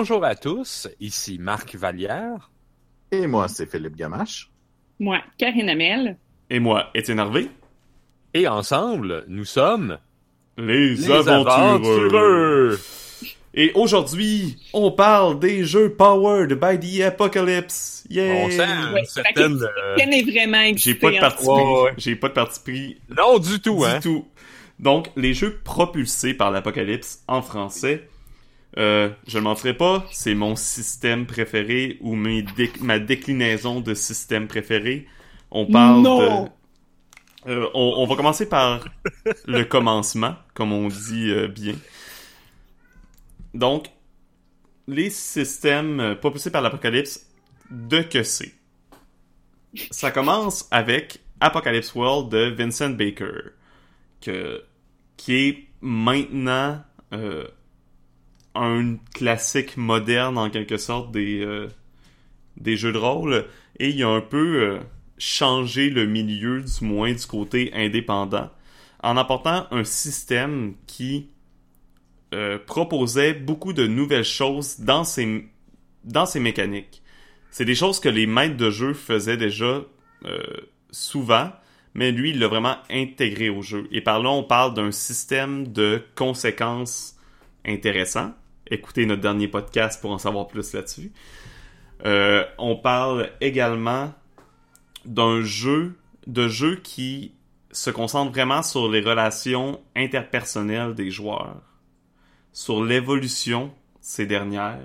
bonjour à tous, ici Marc Vallière. Et moi, c'est Philippe Gamache. Moi, Karine Amel. Et moi, Étienne Harvey. Et ensemble, nous sommes les, aventureux. Et aujourd'hui, on parle des jeux powered by the apocalypse. Yeah! On sent Ouais, euh, est vraiment J'ai pas de parti pris. J'ai pas de parti pris Non, du tout, du hein. tout. Donc, les jeux propulsés par l'apocalypse en français, euh, je ne m'en ferai pas, c'est mon système préféré ou mes déc- ma déclinaison de système préféré. On parle Non. de... Euh, on, on va commencer par le commencement, comme on dit euh, bien. Donc, les systèmes propulsés par l'apocalypse, de que c'est? Ça commence avec Apocalypse World de Vincent Baker, que, qui est maintenant euh, un classique moderne en quelque sorte des, euh, des jeux de rôle, et il a un peu euh, changé le milieu, du moins du côté indépendant, en apportant un système qui euh, proposait beaucoup de nouvelles choses dans ses, dans ses mécaniques. C'est des choses que les maîtres de jeu faisaient déjà souvent, mais lui, il l'a vraiment intégré au jeu. Et par là, on parle d'un système de conséquences intéressant. Écoutez notre dernier podcast pour en savoir plus là-dessus. Euh, on parle également d'un jeu, de jeu qui se concentre vraiment sur les relations interpersonnelles des joueurs, sur l'évolution de ces dernières.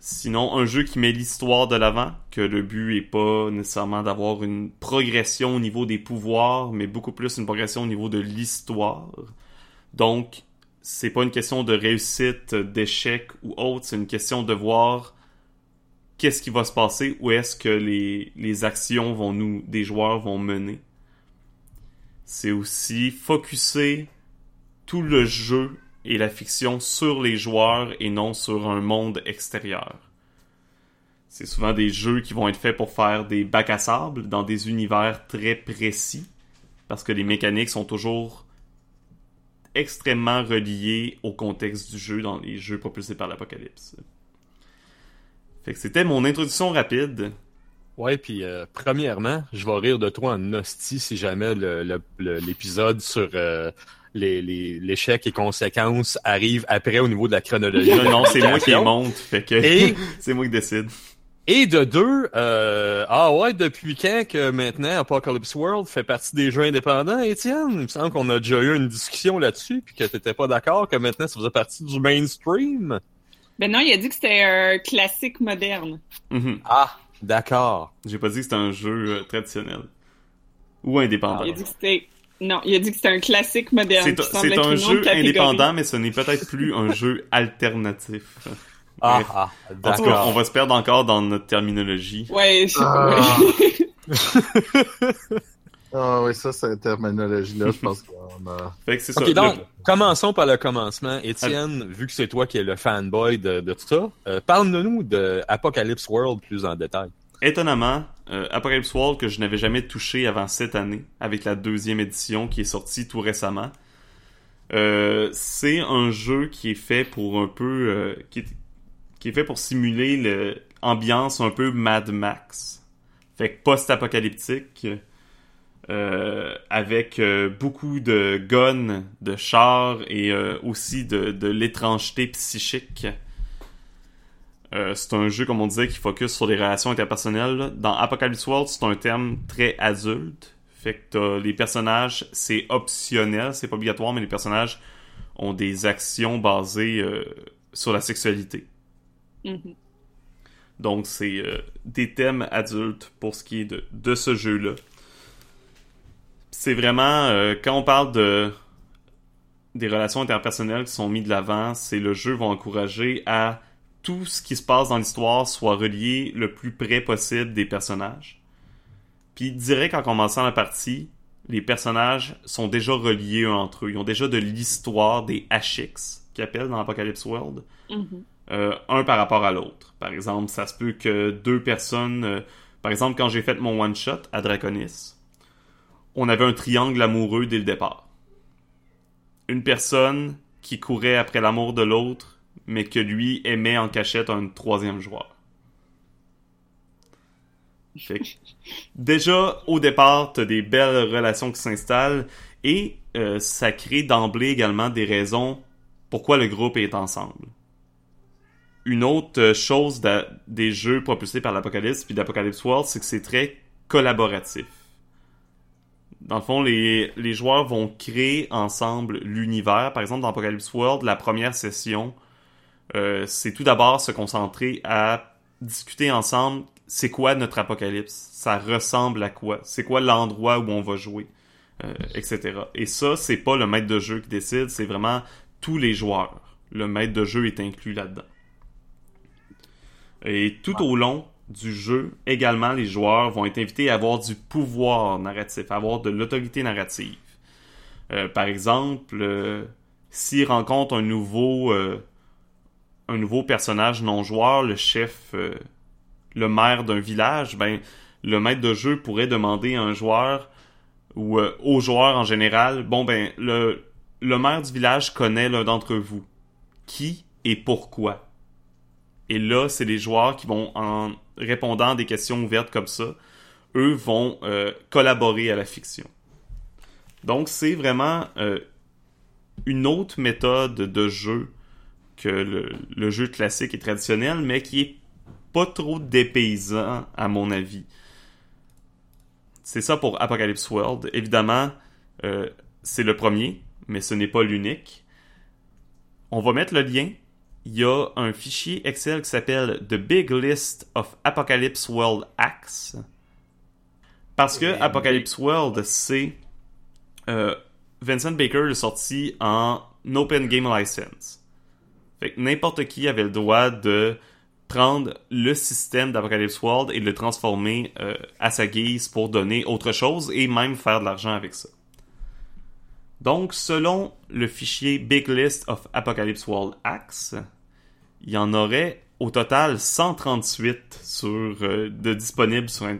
Sinon, un jeu qui met l'histoire de l'avant, que le but est pas nécessairement d'avoir une progression au niveau des pouvoirs, mais beaucoup plus une progression au niveau de l'histoire. Donc, c'est pas une question de réussite, d'échec ou autre, c'est une question de voir qu'est-ce qui va se passer, où est-ce que les, actions vont nous, des joueurs vont mener. C'est aussi focuser tout le jeu et la fiction sur les joueurs et non sur un monde extérieur. C'est souvent des jeux qui vont être faits pour faire des bacs à sable dans des univers très précis, parce que les mécaniques sont toujours extrêmement reliées au contexte du jeu dans les jeux propulsés par l'apocalypse. Fait que c'était mon introduction rapide. Ouais, puis euh, premièrement, je vais rire de toi en hostie si jamais l'épisode sur euh, les- les- l'échec et conséquences arrive après au niveau de la chronologie. Non, non, c'est moi qui monte, fait que Et, c'est moi qui décide. Et de deux, euh, ah ouais, depuis quand que maintenant Apocalypse World fait partie des jeux indépendants, Étienne? Il me semble qu'on a déjà eu une discussion là-dessus, puis que t'étais pas d'accord que maintenant ça faisait partie du mainstream. Ben non, il a dit que c'était un classique moderne. Mhm. Ah, d'accord. J'ai pas dit que c'était un jeu euh, traditionnel. Ou indépendant. Il a dit que c'était... Non, il a dit que c'était un classique moderne. C'est un jeu indépendant, mais ce n'est peut-être plus un jeu alternatif. Ah, ah, En tout cas, on va se perdre encore dans notre terminologie. Ouais, je... Ah. Ah oui, ça, cette terminologie-là, je pense qu'on a... Fait que c'est ça. Ok, Le- donc, commençons par le commencement. Étienne, vu que c'est toi qui es le fanboy de, de tout ça, euh, parle-nous de Apocalypse World plus en détail. Étonnamment, euh, Apocalypse World, que je n'avais jamais touché avant cette année, avec la deuxième édition qui est sortie tout récemment, euh, c'est un jeu qui est fait pour un peu... euh, qui, est, qui est fait pour simuler l'ambiance un peu Mad Max. Fait que post-apocalyptique, euh, avec euh, beaucoup de guns, de chars et euh, aussi de, l'étrangeté psychique. C'est un jeu, comme on disait, qui focus sur les relations interpersonnelles. Dans Apocalypse World, c'est un terme très adulte. Fait que les personnages, c'est optionnel, c'est pas obligatoire, mais les personnages ont des actions basées sur la sexualité. Mhm. Donc, c'est euh, des thèmes adultes pour ce qui est de, de ce jeu-là. C'est vraiment, euh, quand on parle de des relations interpersonnelles qui sont mises de l'avant, c'est le jeu va encourager à tout ce qui se passe dans l'histoire soit relié le plus près possible des personnages. Puis direct en commençant la partie, les personnages sont déjà reliés eux entre eux. Ils ont déjà de l'histoire des HX, qu'ils appellent dans Apocalypse World Mhm. Euh, un par rapport à l'autre. Par exemple, ça se peut que deux personnes... euh, par exemple, quand j'ai fait mon one-shot à Draconis, on avait un triangle amoureux dès le départ. Une personne qui courait après l'amour de l'autre, mais que lui aimait en cachette un troisième joueur. Fait que, déjà, au départ, t'as des belles relations qui s'installent et euh, ça crée d'emblée également des raisons pourquoi le groupe est ensemble. Une autre chose de- des jeux propulsés par l'Apocalypse puis d'Apocalypse World, c'est que c'est très collaboratif. Dans le fond, les, les joueurs vont créer ensemble l'univers. Par exemple, dans Apocalypse World, la première session, euh, c'est tout d'abord se concentrer à discuter ensemble c'est quoi notre apocalypse, ça ressemble à quoi, c'est quoi l'endroit où on va jouer, euh, etc. Et ça, c'est pas le maître de jeu qui décide, c'est vraiment tous les joueurs. Le maître de jeu est inclus là-dedans. Et tout au long du jeu, également, les joueurs vont être invités à avoir du pouvoir narratif, à avoir de l'autorité narrative. Euh, par exemple, euh, s'ils rencontrent un nouveau, euh, un nouveau personnage non joueur, le chef, le maire d'un village, ben le maître de jeu pourrait demander à un joueur ou aux joueurs en général, bon ben le le maire du village connaît l'un d'entre vous. Qui et pourquoi? Et là, c'est les joueurs qui vont, en répondant à des questions ouvertes comme ça, eux vont euh, collaborer à la fiction. Donc, c'est vraiment euh, une autre méthode de jeu que le, jeu classique et traditionnel, mais qui est pas trop dépaysant, à mon avis. C'est ça pour Apocalypse World. Évidemment, euh, c'est le premier, mais ce n'est pas l'unique. On va mettre le lien. Il y a un fichier Excel qui s'appelle The Big List of Apocalypse World Acts. Parce que. Apocalypse World, c'est euh, Vincent Baker l'a sorti en Open Game License. Fait que n'importe qui avait le droit de prendre le système d'Apocalypse World et le transformer euh, à sa guise pour donner autre chose et même faire de l'argent avec ça. Donc, selon le fichier Big List of Apocalypse World Acts, il y en aurait au total 138 sur, euh, de disponibles sur, un-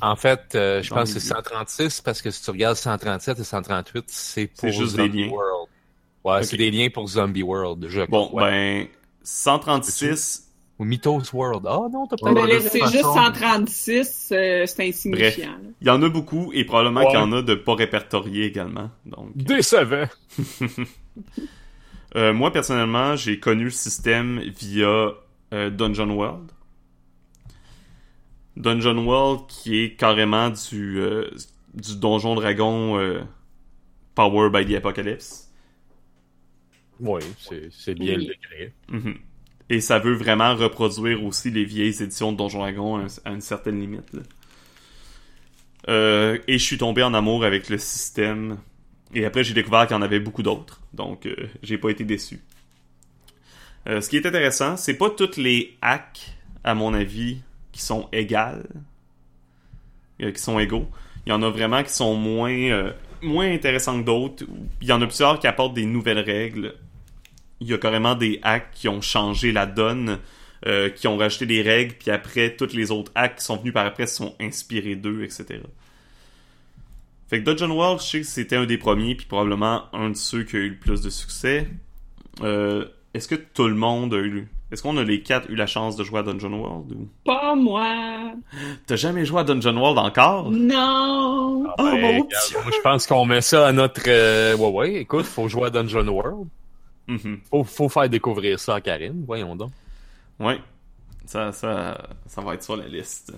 En fait, euh, je pense que c'est 136 parce que si tu regardes 137 et 138, c'est pour juste des Zombie liens. World. Ouais, c'est des liens pour Zombie World. Je Bon, ben, 136, Ou Mythos World. Ah non, t'as Ouais, peut-être... Mais c'est juste 136, euh, c'est insignifiant. là. il y en a beaucoup et probablement Ouais. qu'il y en a de pas répertoriés également. Donc, Décevant. Euh, moi, personnellement, j'ai connu le système via euh, Dungeon World. Dungeon World qui est carrément du, euh, du Donjon Dragon euh, Power by the Apocalypse. Oui, c'est bien Oui. le degré. Mhm. Et ça veut vraiment reproduire aussi les vieilles éditions de Donjon Dragon à, un- à une certaine limite. là. Euh, et je suis tombé en amour avec le système. Et après, j'ai découvert qu'il y en avait beaucoup d'autres. Donc, euh, j'ai pas été déçu. Euh, ce qui est intéressant, c'est pas toutes les hacks, à mon avis, qui sont égales. euh, qui sont égaux. Il y en a vraiment qui sont moins, moins intéressants que d'autres. Il y en a plusieurs qui apportent des nouvelles règles il y a carrément des hacks qui ont changé la donne, qui ont rajouté des règles, puis après, toutes les autres hacks qui sont venus par après sont inspirés d'eux, etc. Fait que Dungeon World, je sais que c'était un des premiers, puis probablement un de ceux qui a eu le plus de succès. Euh, Est-ce que tout le monde a eu... Est-ce qu'on a les quatre eu la chance de jouer à Dungeon World? Ou... Pas moi. T'as jamais joué à Dungeon World encore? Non. Oh, Ben, mon regarde, Dieu! moi, je pense qu'on met ça à notre... euh, Ouais, ouais, écoute, faut jouer à Dungeon World. Mhm. Faut, faut faire découvrir ça à Karine, voyons donc. Ouais. Ça, ça, ça va être sur la liste.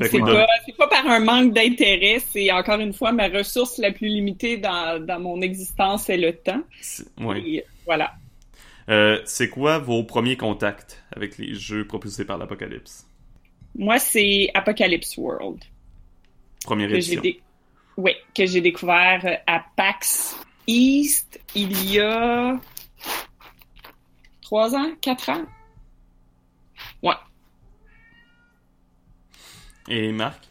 C'est pas, pas par un manque d'intérêt, c'est encore une fois ma ressource la plus limitée dans, dans mon existence, c'est le temps. Et voilà. Euh, c'est quoi vos premiers contacts avec les jeux propulsés par l'Apocalypse? Moi, c'est Apocalypse World Première que j'ai édition. dé- ouais, que j'ai découvert euh, à PAX East il y a trois ans, quatre ans? Et Marc?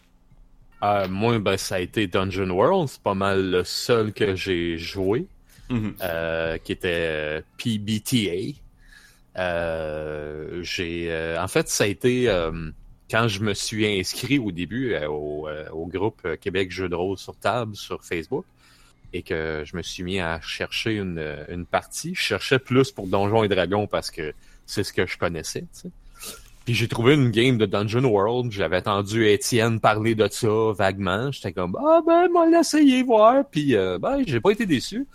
Euh, moi, ben, ça a été Dungeon World. C'est pas mal le seul que j'ai joué, Mhm. euh, qui était euh, PBTA. Euh, j'ai, en fait, ça a été quand je me suis inscrit au début au, au groupe Québec Jeux de rôle sur table sur Facebook. et que je me suis mis à chercher une, une partie. Je cherchais plus pour Donjons et Dragons parce que c'est ce que je connaissais. tu sais. Puis j'ai trouvé une game de Dungeon World. J'avais entendu Étienne parler de ça vaguement. J'étais comme ah ben moi l'essayer voir. Puis euh, ben j'ai pas été déçu.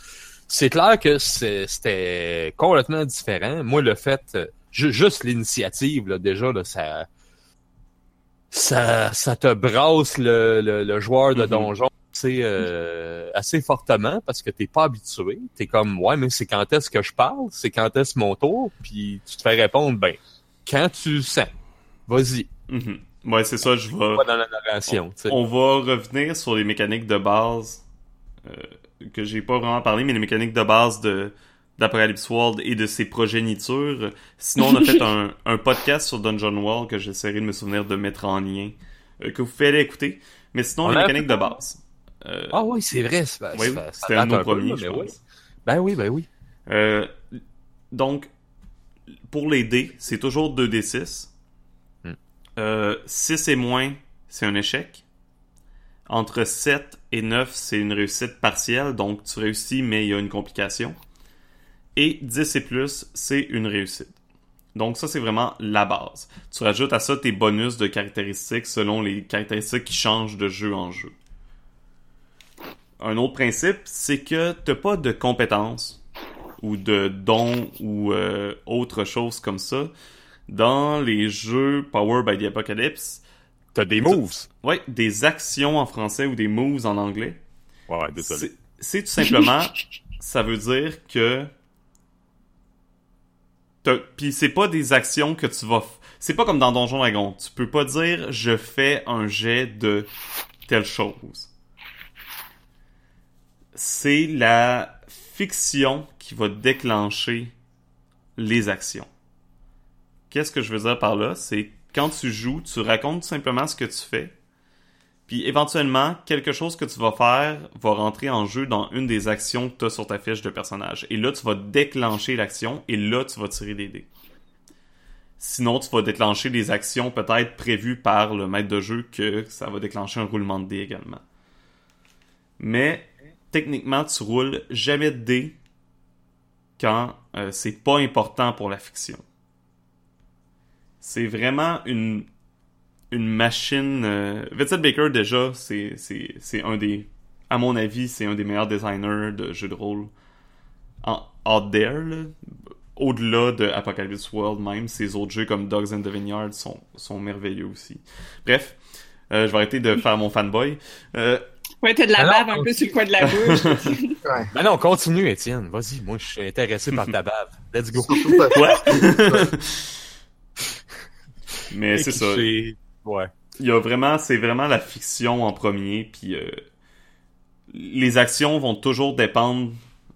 C'est clair que c'était complètement différent. Moi le fait euh, ju- juste l'initiative là déjà là, ça ça ça te brasse le, le, le joueur de Mhm. donjon assez euh, assez fortement parce que t'es pas habitué. T'es comme ouais mais c'est quand est-ce que je parle, c'est quand est-ce mon tour, puis tu te fais répondre ben quand tu le sens. Vas-y, Mhm. Ouais, c'est ça, je vais... pas dans la narration. tu sais. On va revenir sur les mécaniques de base euh, que j'ai pas vraiment parlé, mais les mécaniques de base de d'Apocalypse World et de ses progénitures. Sinon, on a fait un, un podcast sur Dungeon World que j'essaierai de me souvenir de mettre en lien, euh, que vous pouvez aller écouter. Mais sinon, On les mécaniques fait de base. Euh, Ah oui, c'est vrai. c'est- oui, c'était un de nos premiers, là, je mais pense. oui. Ben oui, ben oui. Donc, pour les dés, c'est toujours 2d6. Hmm. Euh, 6 et moins, c'est un échec. Entre 7 et 9, c'est une réussite partielle, donc tu réussis, mais il y a une complication. Et 10 et plus, c'est une réussite. Donc ça, c'est vraiment la base. Tu rajoutes à ça tes bonus de caractéristiques selon les caractéristiques qui changent de jeu en jeu. Un autre principe, c'est que t'as pas de compétences ou de dons ou euh, autre chose comme ça dans les jeux Power by the Apocalypse. T'as des moves. Ouais, des actions en français ou des moves en anglais. Ouais, ouais, désolé. C'est- tout simplement, ça veut dire que puis c'est pas des actions que tu vas, c'est pas comme dans Donjon Dragon. Tu peux pas dire je fais un jet de telle chose. C'est la fiction qui va déclencher les actions. Qu'est-ce que je veux dire par là? C'est quand tu joues, tu racontes simplement ce que tu fais. Puis éventuellement, quelque chose que tu vas faire va rentrer en jeu dans une des actions que tu as sur ta fiche de personnage. Et là, tu vas déclencher l'action et là, tu vas tirer des dés. Sinon, tu vas déclencher des actions peut-être prévues par le maître de jeu que ça va déclencher un roulement de dés également. Mais techniquement, tu roules jamais de dés quand euh, c'est pas important pour la fiction. C'est vraiment une une machine. Euh... Vincent Baker déjà, c'est un des, à mon avis, c'est un des meilleurs designers de jeux de rôle en out there. là. Au-delà de Apocalypse World même, ses autres jeux comme Dogs and the Vineyard sont sont merveilleux aussi. Bref, euh, je vais arrêter de faire mon fanboy. Euh, Ouais, t'as de la Alors, bave un peu sur le coin de la bouche. Ouais. Ben non, continue, Étienne. Vas-y, moi, je suis intéressé par ta bave. Let's go. Ouais. Mais c'est ça. C'est- Ouais. Il y a vraiment, c'est vraiment la fiction en premier, puis euh, les actions vont toujours dépendre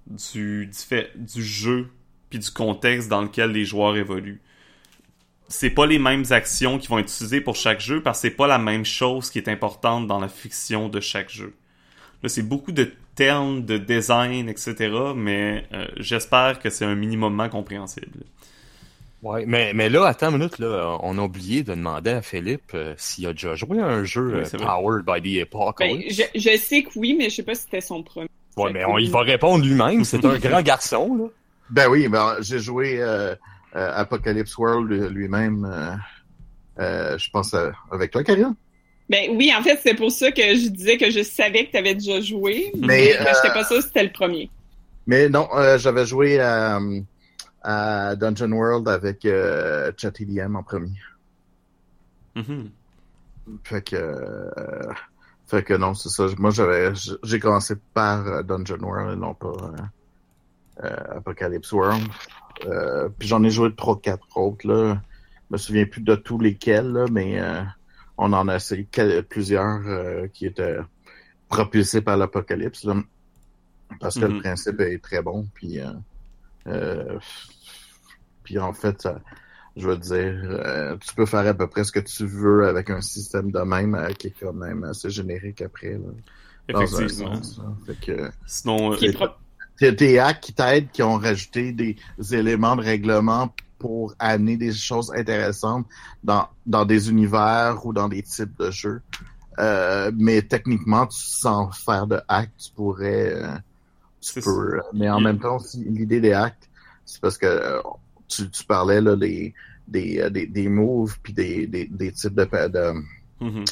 du, du, fait, du jeu puis du contexte dans lequel les joueurs évoluent. C'est pas les mêmes actions qui vont être utilisées pour chaque jeu parce que c'est pas la même chose qui est importante dans la fiction de chaque jeu. Là, c'est beaucoup de termes, de design, etc., mais euh, j'espère que c'est un minimumement compréhensible. Ouais, mais, mais là, attends une minute, là, on a oublié de demander à Philippe euh, s'il a déjà joué à un jeu Oui, euh. Powered by the Ben, Apocalypse. je, je sais que oui, mais je sais pas si c'était son premier. Ouais, mais on, il va répondre lui-même. C'est un grand garçon, là. Ben oui, ben, j'ai joué euh, Apocalypse World euh, lui-même, euh, euh, je pense, euh, avec toi, Karine. Ben oui, en fait, c'est pour ça que je disais que je savais que tu avais déjà joué, mais, Mais, mais j'étais pas sûre si c'était le premier. Mais non, euh, j'avais joué à, à Dungeon World avec euh, ChatEDM en premier. Mhm. Fait que, euh, fait que non, c'est ça. Moi, j'avais, j'ai commencé par euh, Dungeon World et non pas euh, euh, Apocalypse World. Euh, puis j'en ai joué trois, quatre autres là. Je me souviens plus de tous lesquels là, mais euh, on en a essayé plusieurs euh, qui étaient propulsés par l'Apocalypse là, parce que Mhm. le principe est très bon. Puis, puis en fait, ça, je veux dire, tu peux faire à peu près ce que tu veux avec un système de même qui est quand même assez générique après. Là, dans un Effectivement. sens, là. Fait que Sinon, euh, Qui est propre. T'as des hacks qui t'aident, qui ont rajouté des éléments de règlement pour amener des choses intéressantes dans, dans des univers ou dans des types de jeux. Euh, mais techniquement, tu, sans faire de hack, tu pourrais... euh, tu C'est peux, mais en même temps, l'idée des hacks, c'est parce que euh, tu, tu parlais là, des, des, euh, des, des moves puis des, des, des types de, de, Mhm.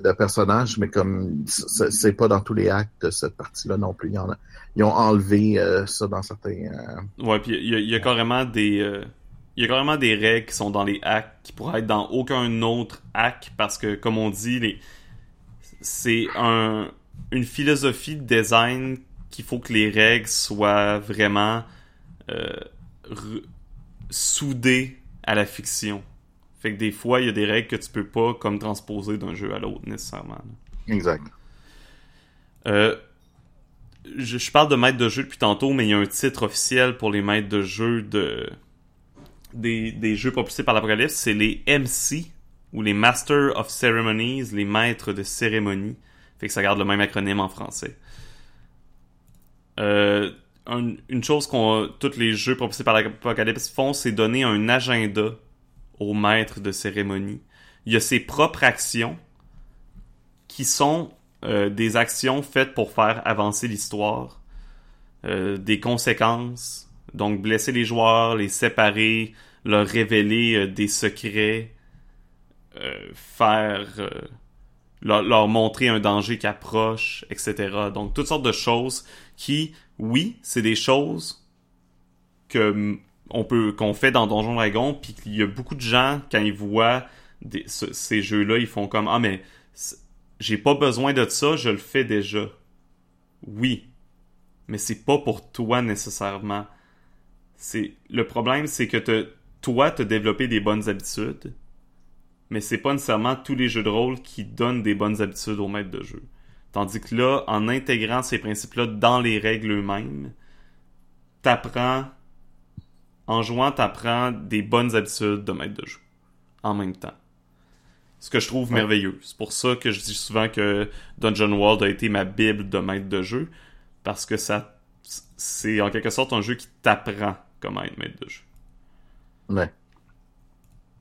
De, personnages, mais comme c'est pas dans tous les actes cette partie-là non plus. Ils ont enlevé euh, ça dans certains. euh, Ouais, puis il y, a- carrément des euh, y a carrément des règles qui sont dans les hacks qui pourraient être dans aucun autre hack parce que comme on dit les c'est un une philosophie de design qu'il faut que les règles soient vraiment soudées à la fiction. Fait que des fois, il y a des règles que tu peux pas comme transposer d'un jeu à l'autre nécessairement. là. Exact. Euh, je, je parle de maître de jeu depuis tantôt, mais il y a un titre officiel pour les maîtres de jeu de des, des jeux propulsés par l'Apocalypse, c'est les MC ou les Master of Ceremonies, les maîtres de cérémonie. Fait que ça garde le même acronyme en français. Euh, un- une chose qu'on tous les jeux propulsés par l'Apocalypse font, c'est donner un agenda au maître de cérémonie. Il y a ses propres actions qui sont euh, des actions faites pour faire avancer l'histoire, euh, des conséquences, donc blesser les joueurs, les séparer, leur révéler euh, des secrets, faire leur, leur montrer un danger qui approche, etc. Donc toutes sortes de choses qui, oui, c'est des choses que on peut qu'on fait dans Donjon Dragon, puis qu'il y a beaucoup de gens quand ils voient ces jeux-là, ils font comme ah mais j'ai pas besoin de ça, je le fais déjà. Oui, mais c'est pas pour toi nécessairement. C'est le problème, c'est que te, toi, t'as développé des bonnes habitudes, mais c'est pas nécessairement tous les jeux de rôle qui donnent des bonnes habitudes aux maîtres de jeu. Tandis que là, en intégrant ces principes-là dans les règles eux-mêmes, t'apprends, en jouant, t'apprends des bonnes habitudes de maître de jeu en même temps. Ce que je trouve Ouais. merveilleux. C'est pour ça que je dis souvent que Dungeon World a été ma bible de maître de jeu, parce que ça, c'est en quelque sorte un jeu qui t'apprend comment être maître de jeu. Ouais.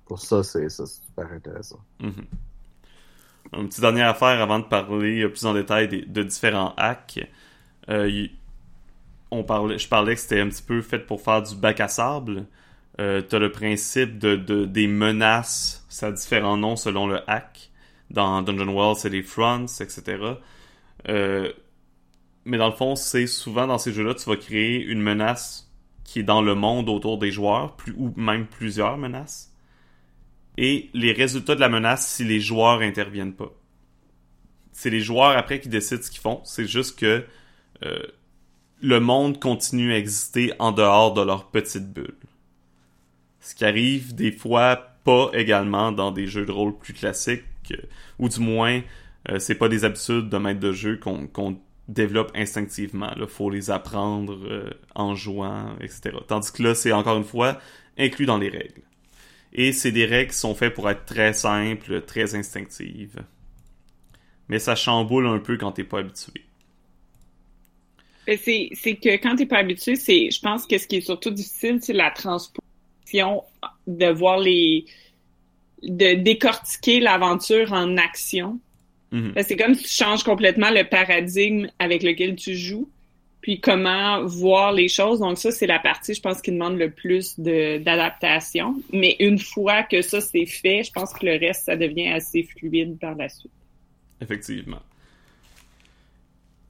Pour ça, c'est super intéressant. Mhm. Une petite dernière affaire avant de parler plus en détail des- de différents hacks. Euh, y- on parlait, je parlais que c'était un petit peu fait pour faire du bac à sable. Euh, T'as le principe de, de- des menaces, ça a différents noms selon le hack. Dans Dungeon World, c'est les fronts, etc. Euh, mais dans le fond, c'est souvent dans ces jeux-là, tu vas créer une menace qui est dans le monde autour des joueurs, ou même plusieurs menaces et les résultats de la menace si les joueurs interviennent pas. C'est les joueurs après qui décident ce qu'ils font. C'est juste que euh, le monde continue à exister en dehors de leur petite bulle. Ce qui arrive des fois pas également dans des jeux de rôle plus classiques, ou du moins euh, c'est pas des habitudes de maître de jeu qu'on qu'on développe instinctivement. Il faut les apprendre euh, en jouant, etc. Tandis que là, c'est encore une fois inclus dans les règles. Et c'est des règles qui sont faites pour être très simples, très instinctives. Mais ça chamboule un peu quand t'es pas habitué. Ben, c'est c'est que quand t'es pas habitué, c'est je pense que ce qui est surtout difficile, c'est la transposition de voir les de décortiquer l'aventure en action. Mhm. Ben, c'est comme si tu changes complètement le paradigme avec lequel tu joues, puis comment voir les choses. Donc ça, c'est la partie, je pense, qui demande le plus de d'adaptation. Mais une fois que ça c'est fait, je pense que le reste, ça devient assez fluide par la suite. Effectivement.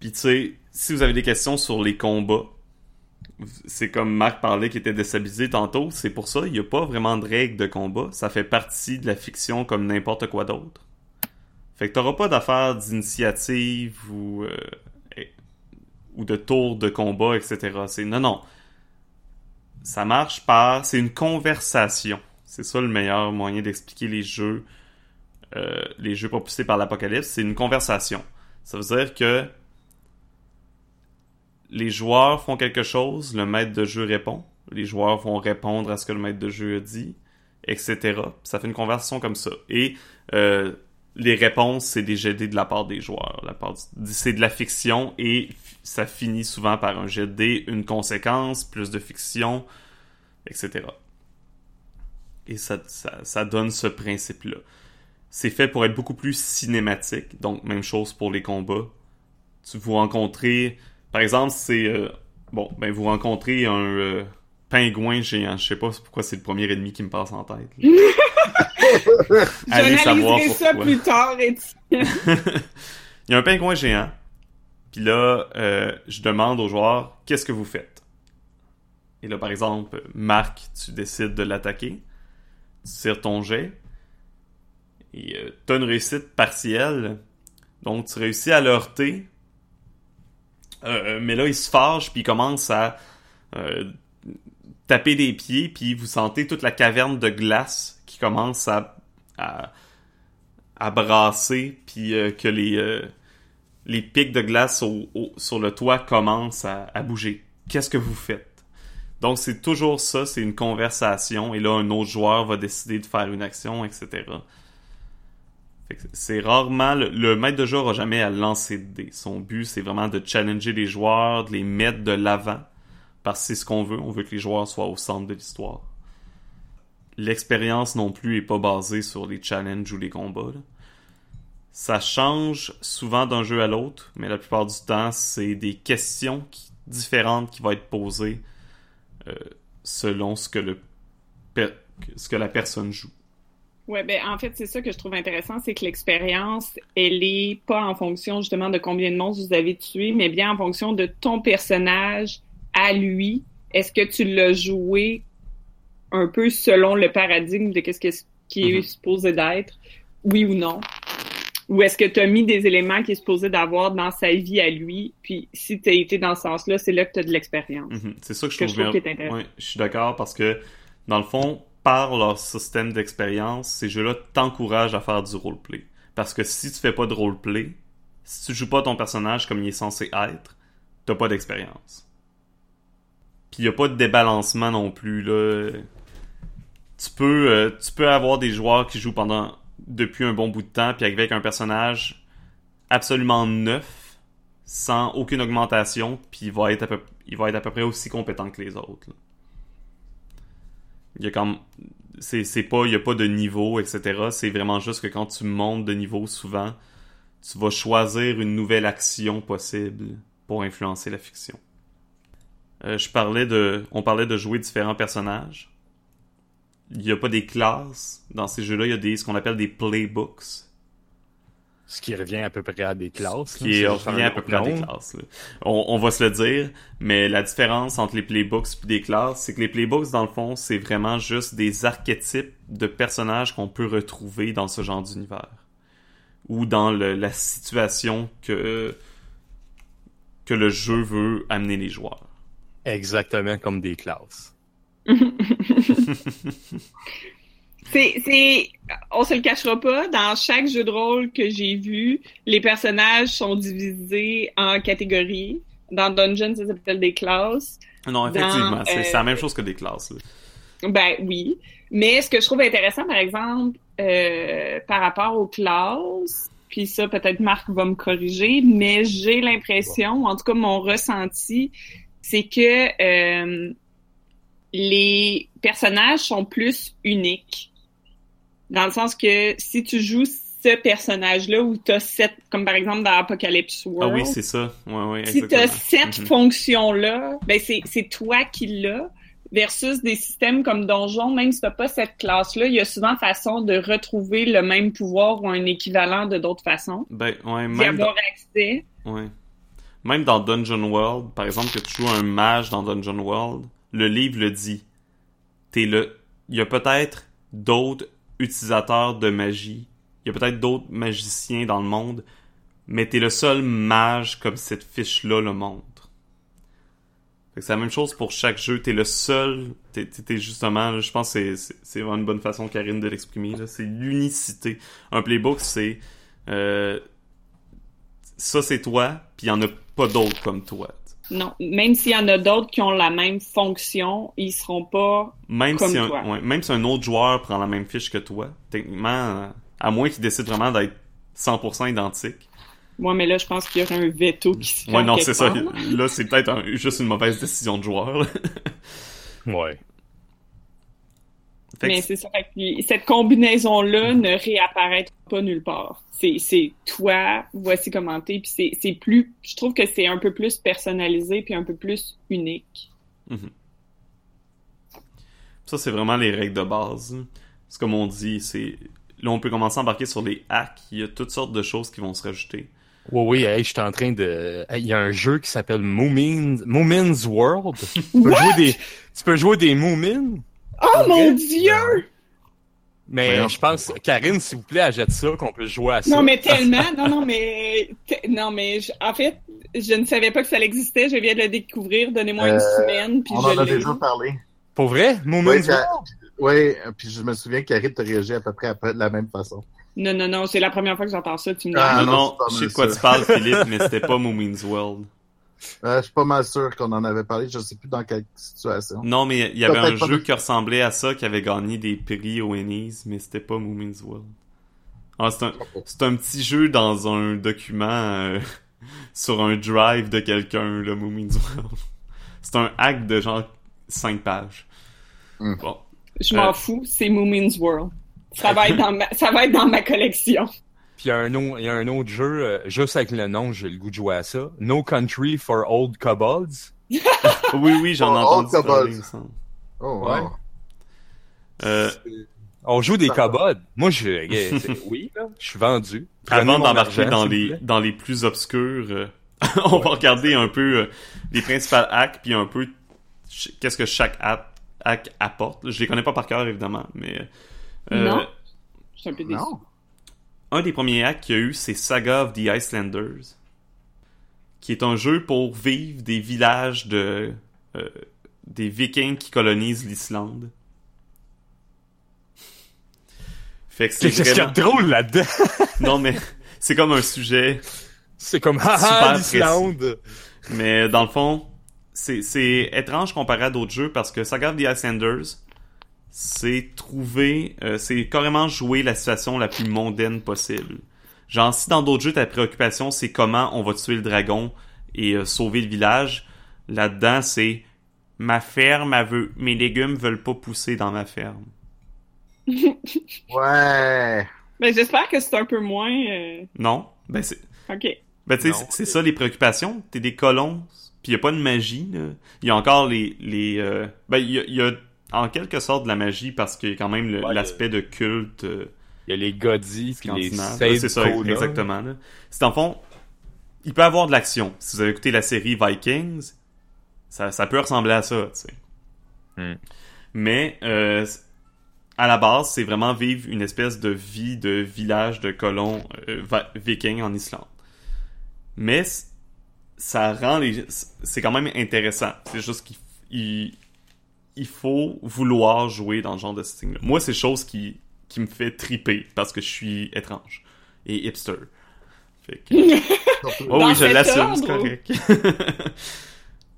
Puis tu sais, si vous avez des questions sur les combats, c'est comme Marc parlait qui était déstabilisé tantôt, c'est pour ça, il n'y a pas vraiment de règles de combat. Ça fait partie de la fiction comme n'importe quoi d'autre. Fait que t'auras pas d'affaires d'initiative ou, euh, ou de tour de combat, etc. C'est non, non. Ça marche par... C'est une conversation. C'est ça le meilleur moyen d'expliquer les jeux euh, les jeux propulsés par l'apocalypse, c'est une conversation. Ça veut dire que les joueurs font quelque chose, le maître de jeu répond, les joueurs vont répondre à ce que le maître de jeu dit, etc. Ça fait une conversation comme ça. Et euh, les réponses, c'est des jet de la part des joueurs. C'est de la fiction et ça finit souvent par un dés, une conséquence, plus de fiction, etc. Et ça, donne ce principe-là. c'est fait pour être beaucoup plus cinématique. Donc, même chose pour les combats. Tu vous rencontrez, par exemple, c'est euh, bon, ben vous rencontrez un euh, pingouin géant. Je sais pas pourquoi c'est le premier ennemi qui me passe en tête. Allez savoir J'analyserai ça pourquoi. plus tard. Il y a un pingouin géant. Puis là, euh, je demande aux joueurs qu'est-ce que vous faites. Et là, par exemple, Marc, tu décides de l'attaquer. Tu tires ton jet. Et t'as une réussite partielle. Donc, tu réussis à le heurter. Euh, mais là, il se fâche, puis il commence à euh, taper des pieds, puis vous sentez toute la caverne de glace qui commence à, à, brasser, puis euh, que les, les pics de glace au- sur le toit commencent à bouger. Qu'est-ce que vous faites? Donc, c'est toujours ça, c'est une conversation, et là, un autre joueur va décider de faire une action, etc. C'est rarement... Le, maître de jeu n'aura jamais à lancer de dés. Son but, c'est vraiment de challenger les joueurs, de les mettre de l'avant, parce que c'est ce qu'on veut. On veut que les joueurs soient au centre de l'histoire. L'expérience non plus est pas basée sur les challenges ou les combats. Ça change souvent d'un jeu à l'autre, mais la plupart du temps, c'est des questions différentes qui vont être posées euh, selon ce que la personne joue. Ouais, ben en fait, c'est ça que je trouve intéressant, c'est que l'expérience, elle est pas en fonction justement de combien de monstres vous avez tués, mais bien en fonction de ton personnage à lui. Est-ce que tu l'as joué un peu selon le paradigme de qu'est-ce que- qui est Mhm. supposé d'être, oui ou non? Ou est-ce que tu as mis des éléments qu'il est supposé d'avoir dans sa vie à lui, puis si tu as été dans ce sens-là, c'est là que tu as de l'expérience. Mhm. C'est ça que je Que trouve, je trouve bien- est intéressant. Ouais, je suis d'accord parce que, dans le fond, par leur système d'expérience, ces jeux-là t'encouragent à faire du roleplay. Parce que si tu fais pas de roleplay, si tu joues pas ton personnage comme il est censé être, t'as pas d'expérience. Puis y a pas de débalancement non plus, là. Tu peux, euh, avoir des joueurs qui jouent pendant depuis un bon bout de temps, puis avec un personnage absolument neuf, sans aucune augmentation, puis il va être à peu, il va être à peu près aussi compétent que les autres. Il y a comme c'est pas il y a pas de niveau etc. C'est vraiment juste que quand tu montes de niveau souvent, tu vas choisir une nouvelle action possible pour influencer la fiction. Euh, je parlais de on parlait de jouer différents personnages. Il y a pas des classes dans ces jeux-là, il y a des ce qu'on appelle des playbooks. Ce qui revient à peu près à des classes. qui est revient à peu près à des classes. là. On, on va se le dire, mais la différence entre les playbooks et des classes, c'est que les playbooks, dans le fond, c'est vraiment juste des archétypes de personnages qu'on peut retrouver dans ce genre d'univers. Ou dans le- la situation que, que le jeu veut amener les joueurs. Exactement comme des classes. C'est, c'est, on se le cachera pas, dans chaque jeu de rôle que j'ai vu, les personnages sont divisés en catégories. Dans Dungeon, ça s'appelle des classes. Non, effectivement, c'est euh, la même chose que des classes. Ben oui. Mais ce que je trouve intéressant, par exemple, euh, par rapport aux classes, puis ça, peut-être Marc va me corriger, mais j'ai l'impression, en tout cas mon ressenti, c'est que euh, les personnages sont plus uniques. Dans le sens que si tu joues ce personnage-là où tu as sept, comme par exemple dans Apocalypse Ah World, oui, c'est ça. Ouais, ouais, si tu as exactement. cette Mhm. fonction-là, ben c'est, toi qui l'as, versus des systèmes comme Donjon, même si tu pas cette classe-là, il y a souvent façon de retrouver le même pouvoir ou un équivalent de d'autres façons, Ben, ouais, même dans- avoir accès. Ouais. Même dans Dungeon World, par exemple, que tu joues un mage dans Dungeon World, le livre le dit. T'es le. Il y a peut-être d'autres utilisateurs de magie. Il y a peut-être d'autres magiciens dans le monde. Mais t'es le seul mage comme cette fiche-là le montre. Fait que c'est la même chose pour chaque jeu. T'es le seul. T'es, t'es- justement. je pense que c'est, c'est, vraiment une bonne façon, Karine, de l'exprimer. C'est l'unicité. Un playbook, c'est. euh, ça c'est toi, puis il y en a pas d'autres comme toi. Non, même s'il y en a d'autres qui ont la même fonction, ils seront pas. Même Comme si un, toi. ouais, même si un autre joueur prend la même fiche que toi, techniquement, à moins qu'il décide vraiment d'être 100% identique. Moi, mais là, je pense qu'il y aurait un veto qui se fait. Ouais, non, c'est ça. là. C'est peut-être un- juste une mauvaise décision de joueur. Ouais. Mais c'est ça. Fait que cette combinaison-là ne réapparaîtra pas nulle part. C'est, c'est toi, voici comment t'es, puis c'est, c'est plus, je trouve que c'est un peu plus personnalisé puis un peu plus unique. Ça, c'est vraiment les règles de base. C'est comme on dit, c'est... Là, on peut commencer à embarquer sur les hacks. Il y a toutes sortes de choses qui vont se rajouter. Oui, oui, hey, je suis en train de. hey, Il y a un jeu qui s'appelle Moomin... Moomin's World. Tu peux, jouer des... tu peux jouer des Moomins. Oh mon dieu! Mais Voyons. je pense, Karine, s'il vous plaît, achète ça, qu'on peut jouer à ça. Non, mais tellement. Non, non, mais. te- Non, mais je- en fait, je ne savais pas que ça existait. Je viens de le découvrir. Donnez-moi une Euh, semaine, puis On je en a l'ai. déjà parlé. Pour vrai? Moomin's Oui, World? Oui, puis je me souviens qu'Harry t'a réagi à peu près après de la même façon. Non, non, non, c'est la première fois que j'entends ça. Tu me Ah, non, non, non, c'est pas je sais de quoi tu parles, Philippe, mais c'était pas Moomin's World. Euh, je suis pas mal sûr qu'on en avait parlé, je sais plus dans quelle situation. Non, mais il y avait un jeu de- qui ressemblait à ça, qui avait gagné des prix au Ennies, mais c'était pas Moomin's World. Ah, c'est un, c'est un petit jeu dans un document euh, sur un drive de quelqu'un, le Moomin's World. C'est un hack de genre 5 pages. Hmm. Bon. Je m'en Euh. fous, c'est Moomin's World. Ça va être dans ma, ça va être dans ma collection. Puis il y a un autre, il y a un autre jeu, euh, juste avec le nom, j'ai le goût de jouer à ça. No Country for Old Kobolds. Oui, oui, j'en ai Oh, entendu parler, il me semble. Oh, Ouais. wow. Euh, On joue des Ça kobolds. Moi, je, oui, là, je suis vendu. Prenez avant d'embarquer dans les, dans les plus obscurs, euh, on va regarder un peu euh, les principales hacks, puis un peu qu'est-ce que chaque hack, hack apporte. Je les connais pas par cœur, évidemment, mais... euh, Non. Je suis un peu déçu. Non. Un des premiers hacks qu'il y a eu, c'est Saga of the Icelanders, qui est un jeu pour vivre des villages de... euh, des vikings qui colonisent l'Islande. Fait que c'est Qu'est-ce qu'il y a vraiment... de drôle là-dedans? Non, mais c'est comme un sujet C'est comme, Super haha, l'Islande! Mais dans le fond, c'est, étrange comparé à d'autres jeux parce que Saga of the Ascenders, c'est trouver, euh, c'est carrément jouer la situation la plus mondaine possible. Genre, si dans d'autres jeux, ta préoccupation, c'est comment on va tuer le dragon et euh, sauver le village, là-dedans, c'est ma ferme, elle veut, mes légumes veulent pas pousser dans ma ferme. Ouais. Ben, j'espère que c'est un peu moins. euh, Non? Ben, c'est, Ok. Ben, tu sais, c'est- c'est ça les préoccupations. T'es des colons, puis y a pas de magie, là. Il y a encore les... les euh, Ben, il y a, y a en quelque sorte de la magie parce qu'il y a quand même Ouais, l'aspect de culte euh, Il y a les godis les C'est ça, exactement. C'est en fond, il peut avoir de l'action. Si vous avez écouté la série Vikings, ça, ça peut ressembler à ça, tu sais. Hmm. Mais euh, à la base, c'est vraiment vivre une espèce de vie de village de colons euh, vikings en Islande. Mais ça rend les c'est quand même intéressant. C'est juste qu'il il, faut vouloir jouer dans ce genre de setting-là. Moi, c'est chose qui qui me fait triper parce que je suis étrange et hipster. Fait que... Oh oui, je l'assume, c'est correct.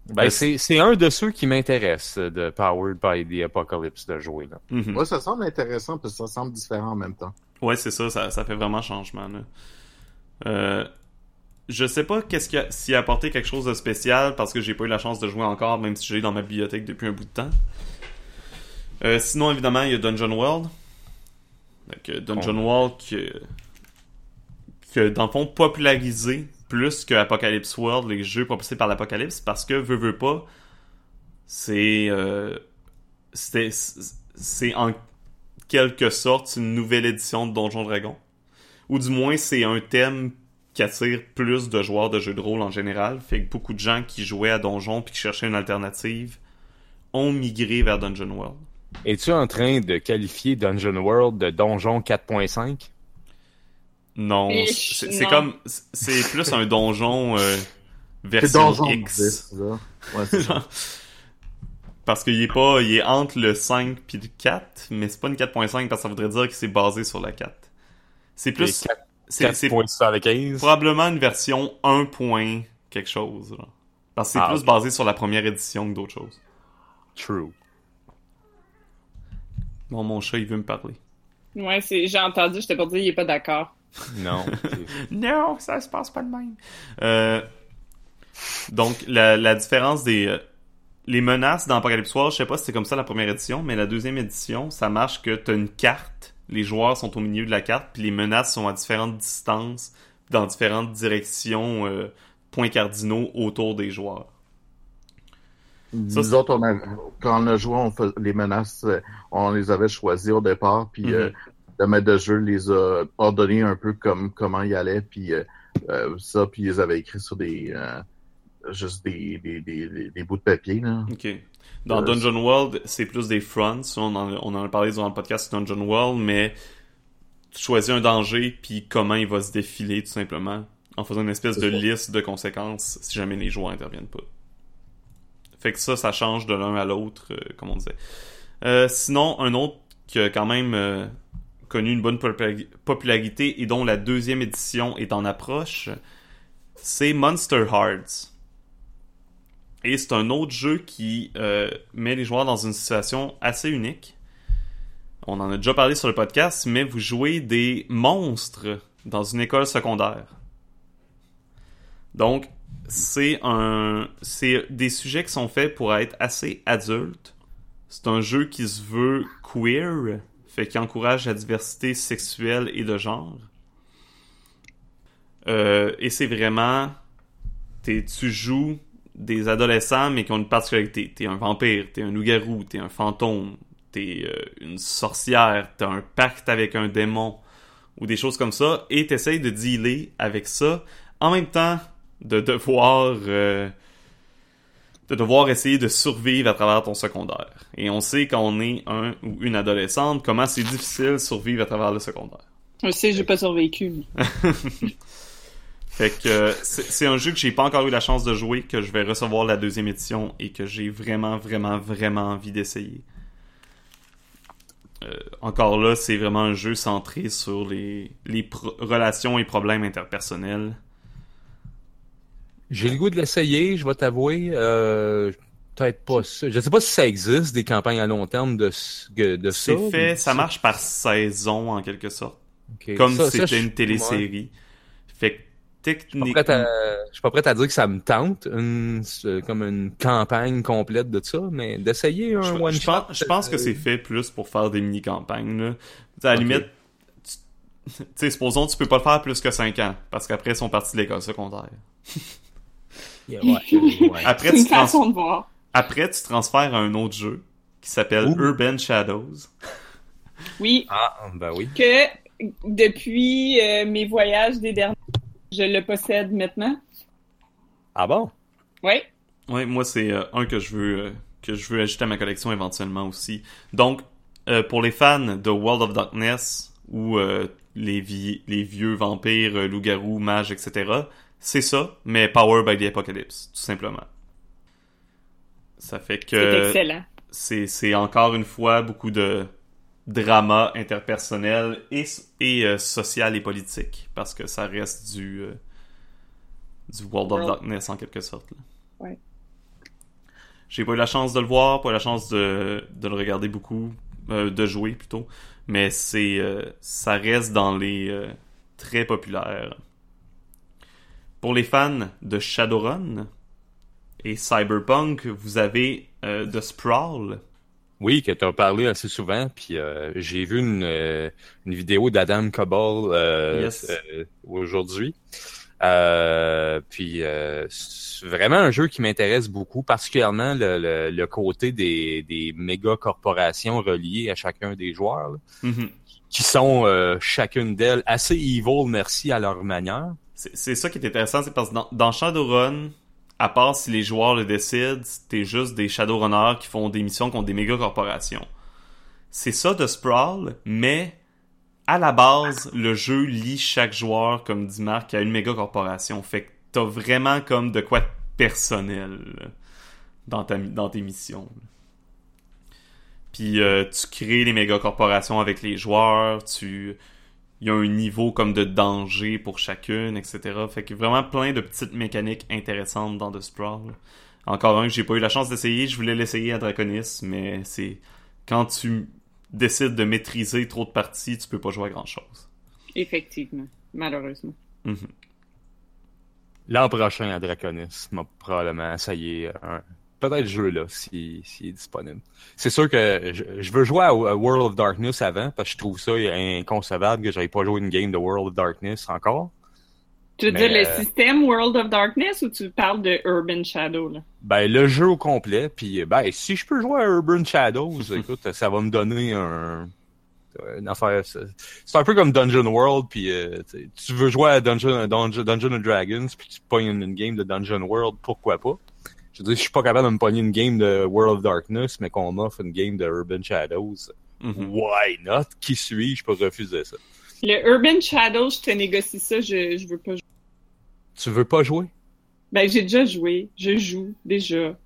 Ben, c'est, c'est un de ceux qui m'intéresse de Powered by the Apocalypse de jouer, là. Ouais, ça semble intéressant, parce que ça semble différent en même temps. Ouais, c'est ça, ça, ça fait vraiment changement. Là. Euh, je sais pas qu'est-ce a, s'il a apporté quelque chose de spécial parce que j'ai pas eu la chance de jouer encore, même si j'ai dans ma bibliothèque depuis un bout de temps. Euh, sinon, évidemment, il y a Dungeon World. Donc, euh, Dungeon World qui, que, dans le fond, popularisé plus que Apocalypse World, les jeux propulsés par l'Apocalypse, parce que, veut, veut pas, c'est... Euh, c'était- c'est en quelque sorte une nouvelle édition de Donjon Dragon. Ou du moins, c'est un thème qui attire plus de joueurs de jeux de rôle en général. Fait que beaucoup de gens qui jouaient à Donjon puis qui cherchaient une alternative ont migré vers Dungeon World. Es-tu en train de qualifier Dungeon World de Donjon 4.5? Non, c'est comme... C'est plus un donjon euh, version Donjon X. 10, là. Ouais, c'est ça. Parce qu'il est pas... Il est entre le 5 puis le 4, mais c'est pas une 4.5 parce que ça voudrait dire que c'est basé sur la 4. C'est plus... c'est 4.75? probablement une version 1. point quelque chose. là. Parce que c'est Ah, plus basé sur la première édition que d'autres choses. True. Bon, mon chat, il veut me parler. Ouais, j'ai entendu, je t'ai pas dit, il est pas d'accord. Non. Non, ça se passe pas de même. Euh, donc, la, la différence des, euh, les menaces dans Apocalypse War, je sais pas si c'est comme ça la première édition, mais la deuxième édition, ça marche que t'as une carte, les joueurs sont au milieu de la carte, puis les menaces sont à différentes distances, dans différentes directions, euh, points cardinaux autour des joueurs. Ça, Nous autres, on a- quand on a joué, on fait- les menaces, euh, on les avait choisies au départ, puis Mhm. euh, le maître de jeu les a ordonné un peu comme comment il allait, puis euh, ça, puis ils avaient écrit sur des juste des, des, des, des- bouts de papier là. Ok. Dans Dungeon World, c'est plus des fronts. On en, on en a parlé durant le podcast Dungeon World, mais tu choisis un danger, puis comment il va se défiler, tout simplement, en faisant une espèce de ça. liste de conséquences si jamais les joueurs interviennent pas. Fait que ça, ça change de l'un à l'autre, euh, comme on disait. Euh, sinon, un autre qui a quand même euh, connu une bonne popula- popularité et dont la deuxième édition est en approche, c'est Monster Hearts. Et c'est un autre jeu qui euh, met les joueurs dans une situation assez unique. On en a déjà parlé sur le podcast, mais vous jouez des monstres dans une école secondaire. Donc, c'est un, c'est des sujets qui sont faits pour être assez adultes. C'est un jeu qui se veut queer, fait qu'il encourage la diversité sexuelle et de genre. Euh, et c'est vraiment, tu joues des adolescents, mais qui ont une particularité. T'es un vampire, t'es un loup-garou, t'es un fantôme, t'es euh, une sorcière, t'as un pacte avec un démon, ou des choses comme ça, et t'essayes de dealer avec ça, en même temps de devoir... euh, de devoir essayer de survivre à travers ton secondaire. Et on sait quand on est un ou une adolescente, comment c'est difficile de survivre à travers le secondaire. Je sais, j'ai pas survécu. Fait que euh, c'est un jeu que j'ai pas encore eu la chance de jouer, que je vais recevoir la deuxième édition et que j'ai vraiment, vraiment, vraiment envie d'essayer. Euh, encore là, c'est vraiment un jeu centré sur les, relations et problèmes interpersonnels. J'ai le goût de l'essayer, je vais t'avouer. Euh, Peut-être pas ça. Je sais pas si ça existe, des campagnes à long terme de, ça. C'est fait, ça marche par saison en quelque sorte, comme si c'était une télésérie. Fait que Je suis pas à- je suis pas prêt à dire que ça me tente, une- comme une campagne complète de ça, mais d'essayer un Je, one je shot. pense, je pense que euh, c'est fait plus pour faire des mini-campagnes. À la limite, tu tu sais, supposons tu peux pas le faire plus que 5 ans, parce qu'après, ils sont partis de l'école secondaire. yeah, ouais, ouais. Après, C'est tu, une trans- façon de voir. après, tu transfères à un autre jeu qui s'appelle Ouh. Urban Shadows. Oui, Ah, ben oui. que depuis euh, mes voyages des derniers, je le possède maintenant. Ah bon? Oui. Ouais, moi, c'est euh, un que je veux euh, que je veux ajouter à ma collection éventuellement aussi. Donc, euh, pour les fans de World of Darkness ou euh, les, les vieux vampires, euh, loups-garous, mages, etc., c'est ça, mais Power by the Apocalypse, tout simplement. Ça fait C'est que excellent. c'est c'est encore une fois beaucoup de drama interpersonnel et, et euh, social et politique parce que ça reste du euh, du World of. Darkness en quelque sorte. là. Ouais. J'ai pas eu la chance de le voir, pas eu la chance de, de le regarder beaucoup, euh, de jouer plutôt, mais c'est ça reste dans les très populaires. Pour les fans de Shadowrun et Cyberpunk, vous avez The Sprawl. Oui, que tu as parlé assez souvent, puis euh, j'ai vu une, euh, une vidéo d'Adam Cobble euh, Yes. euh, aujourd'hui. Euh, puis euh, c'est vraiment un jeu qui m'intéresse beaucoup, particulièrement le, le, le côté des, des méga corporations reliées à chacun des joueurs, là, Mhm. qui sont euh, chacune d'elles assez evil, merci à leur manière. C'est c'est ça qui est intéressant, c'est parce que dans, dans Shadowrun, à part si les joueurs le décident, t'es juste des Shadowrunners qui font des missions contre des méga corporations. C'est ça de Sprawl, mais à la base, le jeu lie chaque joueur, comme dit Marc, à une méga corporation. Fait que t'as vraiment comme de quoi de personnel dans tes missions. Puis euh, tu crées les méga corporations avec les joueurs, tu il y a un niveau comme de danger pour chacune, etc. Fait que vraiment plein de petites mécaniques intéressantes dans The Sprawl. Encore un que j'ai pas eu la chance d'essayer, je voulais l'essayer à Draconis, mais c'est quand tu décides de maîtriser trop de parties, tu peux pas jouer à grand chose. Effectivement. Malheureusement. L'an prochain à Draconis, m'a probablement essayé un peut-être jeu-là, s'il si, est disponible. C'est sûr que je, je, veux jouer à World of Darkness avant, parce que je trouve ça inconcevable que j'aille pas joué une game de World of Darkness encore. Tu veux dire le euh, système World of Darkness ou tu parles de Urban Shadow? Là? Ben, le jeu au complet. Puis, ben, si je peux jouer à Urban Shadows, écoute, ça va me donner un, une affaire. C'est un peu comme Dungeon World, puis euh, tu veux jouer à Dungeon, Dungeon, Dungeon Dragons, puis tu pognes une, game de Dungeon World, pourquoi pas? Je veux dire, je suis pas capable de me pogner une game de World of Darkness, mais qu'on m'offre une game de Urban Shadows. Mm-hmm. Why not? Qui suis-je pour refuser ça? Le Urban Shadows, je te négocie ça, je, je veux pas jouer. Tu veux pas jouer? Ben, j'ai déjà joué. Je joue, déjà.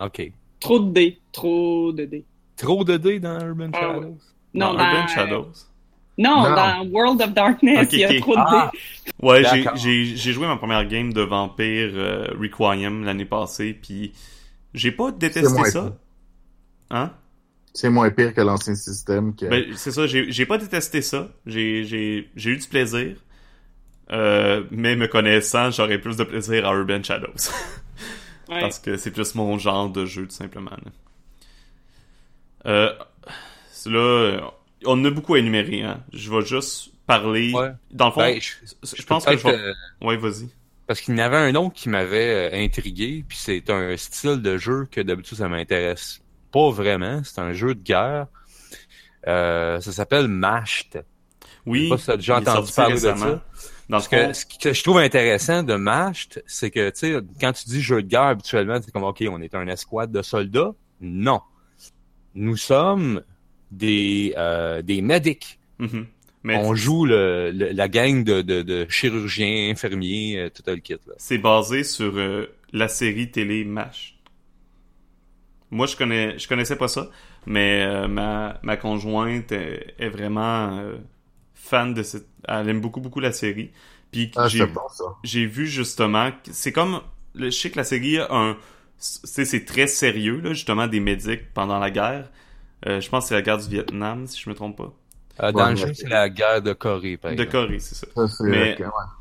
OK. Trop de dés. Trop de dés. Trop de dés dans Urban ah Shadows? Non, dans, Urban Shadows. Non, dans World of Darkness, il y a trop de ah. Ouais, j'ai joué ma première game de Vampire euh, Requiem l'année passée, puis j'ai pas détesté ça. Hein? C'est moins pire que l'ancien système. Que... Ben, c'est ça, j'ai pas détesté ça. J'ai eu du plaisir. Euh, mais me connaissant, j'aurais plus de plaisir à Urban Shadows. Parce que c'est plus mon genre de jeu, tout simplement. Euh, là, on a beaucoup à énumérer. Hein. Je vais juste parler. Dans le fond, ben, je, pense que je vais... Ouais, vas-y. Parce qu'il y en avait un autre qui m'avait euh, intrigué, puis c'est un style de jeu que d'habitude ça m'intéresse pas vraiment. C'est un jeu de guerre. Euh, ça s'appelle Mashed. Oui. Déjà entendu parler de ça. Que ce que je trouve intéressant de Mashed, c'est que, tu sais, quand tu dis jeu de guerre, habituellement, c'est comme, OK, on est un escouade de soldats. Non. Nous sommes des, euh, des médics. Mm-hmm. on joue le, la gang de, de, de chirurgiens, infirmiers, euh, tout le kit. C'est basé sur euh, la série télé MASH. Moi, je connais, je connaissais pas ça, mais euh, ma, ma conjointe est, est vraiment fan de cette... Elle aime beaucoup, beaucoup la série. Puis ah, j'ai vu justement... C'est comme... Je sais que la série a un... C'est très sérieux, là, justement, des médics pendant la guerre. Euh, je pense que c'est la guerre du Vietnam, si je me trompe pas. Euh, dans le jeu, c'est la guerre de Corée, par De Corée, c'est ça. mais,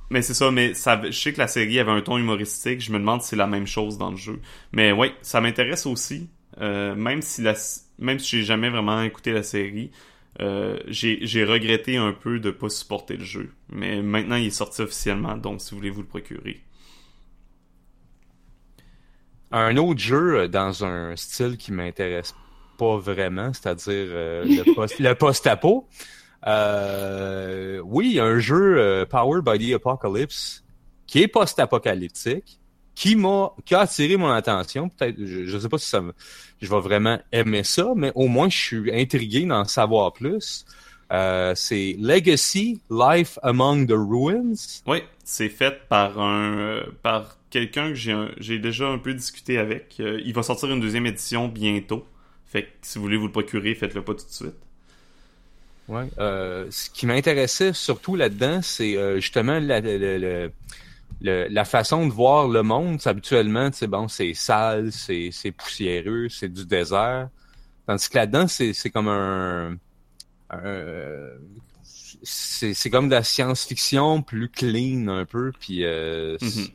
mais c'est ça, mais ça, je sais que la série avait un ton humoristique. Je me demande si c'est la même chose dans le jeu. Mais oui, ça m'intéresse aussi. Euh, même si la, même si j'ai jamais vraiment écouté la série, euh, j'ai regretté un peu de pas supporter le jeu. Mais maintenant, il est sorti officiellement, donc si vous voulez vous le procurer. Un autre jeu dans un style qui m'intéresse pas vraiment, c'est-à-dire euh, le post-apo. euh, oui, un jeu euh, Powered by the Apocalypse qui est post-apocalyptique, qui m'a qui a attiré mon attention. Peut-être, je, je sais pas si ça je vais vraiment aimer ça, mais au moins je suis intrigué d'en savoir plus. Euh, c'est Legacy Life Among the Ruins. Oui, c'est fait par un par quelqu'un que j'ai déjà un peu discuté avec. Il va sortir une deuxième édition bientôt. Fait que si vous voulez vous le procurer, faites-le pas tout de suite. Ouais. ce qui m'intéressait surtout là-dedans, c'est justement la, la, la, façon de voir le monde, habituellement, c'est bon, c'est sale, c'est, c'est poussiéreux, c'est du désert. Tandis que là-dedans, c'est, c'est comme un, c'est, c'est comme de la science-fiction plus clean un peu, puis euh, mm-hmm.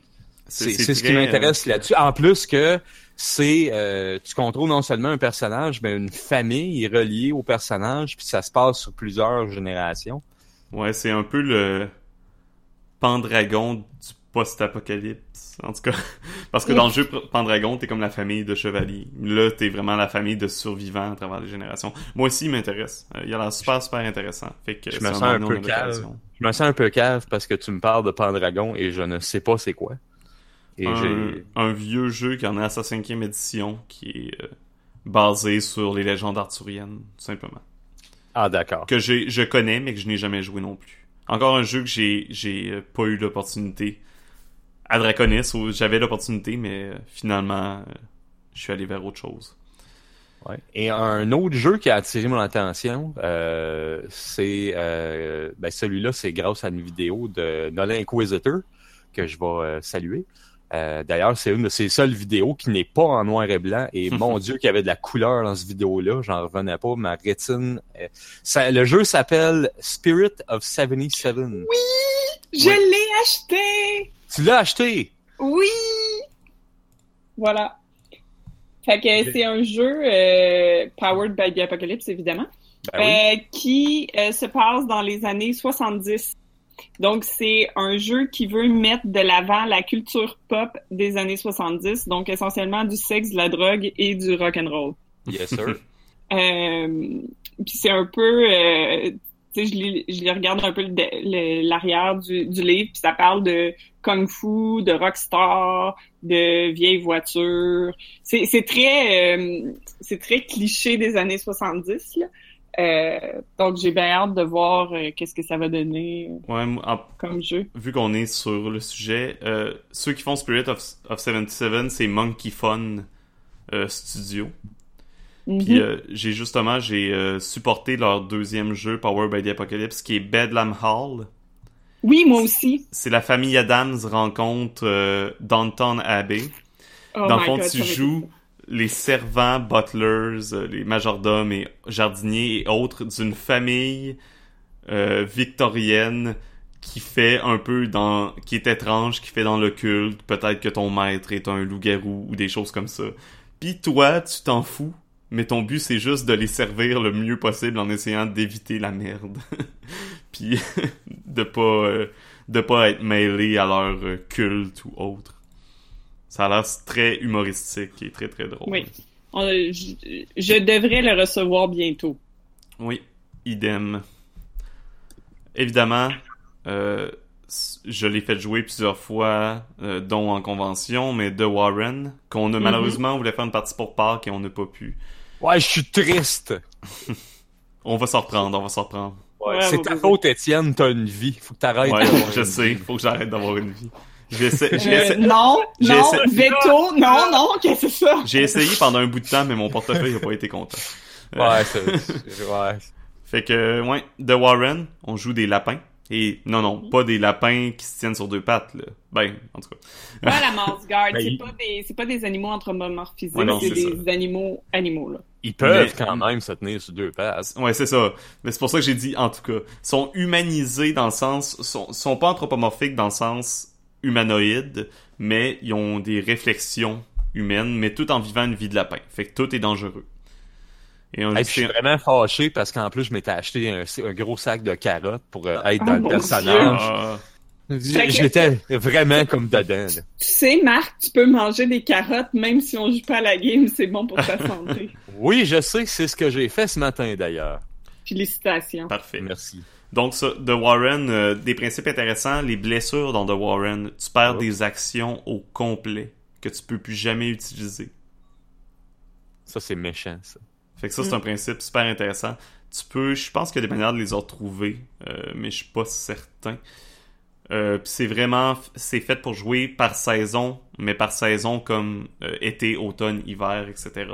c'est, c'est, ce qui m'intéresse euh, là-dessus. En plus que c'est euh, tu contrôles non seulement un personnage, mais une famille reliée au personnage, puis ça se passe sur plusieurs générations. Ouais, c'est un peu le Pendragon du post-apocalypse. En tout cas, parce que dans le jeu Pendragon, t'es comme la famille de chevaliers. Là, t'es vraiment la famille de survivants à travers les générations. Moi aussi, il m'intéresse. Euh, il a l'air super, super intéressant. Fait que je me sens un, peu cave. Je me sens un peu cave parce que tu me parles de Pendragon et je ne sais pas c'est quoi. Et un, un, vieux jeu qui en est à sa cinquième édition, qui est euh, basé sur les légendes arthuriennes, tout simplement. Ah, d'accord. Que je connais, mais que je n'ai jamais joué non plus. Encore un jeu que j'ai, j'ai euh, pas eu l'opportunité à Draconis où j'avais l'opportunité, mais euh, finalement, je suis allé vers autre chose. Ouais. Et un autre jeu qui a attiré mon attention, euh, c'est euh, ben celui-là, c'est grâce à une vidéo de Nolan Inquisitor que je vais saluer. Euh, D'ailleurs, c'est une de ces seules vidéos qui n'est pas en noir et blanc. Et mon Dieu, qu'il y avait de la couleur dans cette vidéo-là. J'en revenais pas. Ma rétine. Ça, le jeu s'appelle Spirit of 77. Oui! Je l'ai acheté! Tu l'as acheté? Oui! Voilà. Fait que c'est un jeu euh, powered by the Apocalypse, évidemment, Ben oui. euh, qui euh, se passe dans les années 70. Donc, c'est un jeu qui veut mettre de l'avant la culture pop des années 70, donc essentiellement du sexe, de la drogue et du rock and roll. Yes, sir. Euh, puis c'est un peu, euh, tu sais, je, les regarde un peu l'arrière du, du livre, puis ça parle de kung-fu, de rockstar, de vieilles voitures. C'est c'est très, euh, c'est très cliché des années 70. Là. Euh, donc j'ai bien hâte de voir euh, qu'est-ce que ça va donner euh, Ouais, moi, en- comme jeu. vu qu'on est sur le sujet, euh, ceux qui font Spirit of, of 77, c'est Monkey Fun Studio. Puis Mhm. j'ai justement j'ai supporté leur deuxième jeu Power by the Apocalypse qui est Bedlam Hall. Oui, moi aussi. C'est la famille Adams rencontre Downton Abbey. Oh Dans le fond, God, tu joues les servants, butlers, euh, les majordomes et jardiniers et autres d'une famille euh, victorienne qui fait un peu dans... qui est étrange, qui fait dans l'occulte. Peut-être que ton maître est un loup-garou ou des choses comme ça. Puis toi, tu t'en fous, mais ton but, c'est juste de les servir le mieux possible en essayant d'éviter la merde. Puis de pas... euh, de pas être mêlé à leur euh, culte ou autre. Ça a l'air très humoristique et très très drôle. Oui. On- je, je devrais le recevoir bientôt. Oui, idem. Évidemment, euh, je l'ai fait jouer plusieurs fois, euh, dont en convention, mais de Warren, qu'on a Mhm. malheureusement voulait faire une partie pour Pâques et on n'a pas pu. Ouais, je suis triste. On va s'en reprendre, on va s'en reprendre. Ouais, c'est ta faute, Étienne, t'as une vie. Faut que t'arrêtes. Ouais, d'avoir je une sais, vie. faut que j'arrête d'avoir une vie. J'essaie, Euh, non, j'ai non, essayé- veto, non, non, qu'est-ce que c'est ça? j'ai essayé pendant un bout de temps, mais mon portefeuille n'a pas été content. Euh, Ouais, c'est, ouais. Fait que, ouais, de Warren, on joue des lapins. Et non, non, pas des lapins qui se tiennent sur deux pattes, là. Ben, en tout cas. Pas la mouse guard, Ben, c'est il- pas des, c'est pas des animaux anthropomorphisés, Ouais, c'est c'est des animaux, animaux, là. Ils peuvent Mais- quand même se tenir sur deux pattes. Ouais, c'est ça. Mais c'est pour ça que j'ai dit, en tout cas, sont humanisés dans le sens, sont, sont pas anthropomorphiques dans le sens humanoïde, mais ils ont des réflexions humaines, mais tout en vivant une vie de lapin. Fait que tout est dangereux. Et on Hey, je suis vraiment fâché parce qu'en plus, je m'étais acheté un, un gros sac de carottes pour euh, être Oh dans le mon personnage. Ah, J'étais vraiment comme dedans. là. Tu sais, Marc, tu peux manger des carottes même si on joue pas à la game, c'est bon pour ta santé. Oui, je sais c'est ce que j'ai fait ce matin d'ailleurs. Félicitations. parfait. Merci. Donc, ça, The Warren, euh, des principes intéressants, les blessures dans The Warren, tu perds Oh. des actions au complet que tu peux plus jamais utiliser. Ça, c'est méchant, ça. Fait que ça, c'est Mm. un principe super intéressant. Tu peux, je pense qu'il y a des manières de les retrouver, euh, mais je suis pas certain. Euh, puis c'est vraiment, c'est fait pour jouer par saison, mais par saison comme euh, été, automne, hiver, etc.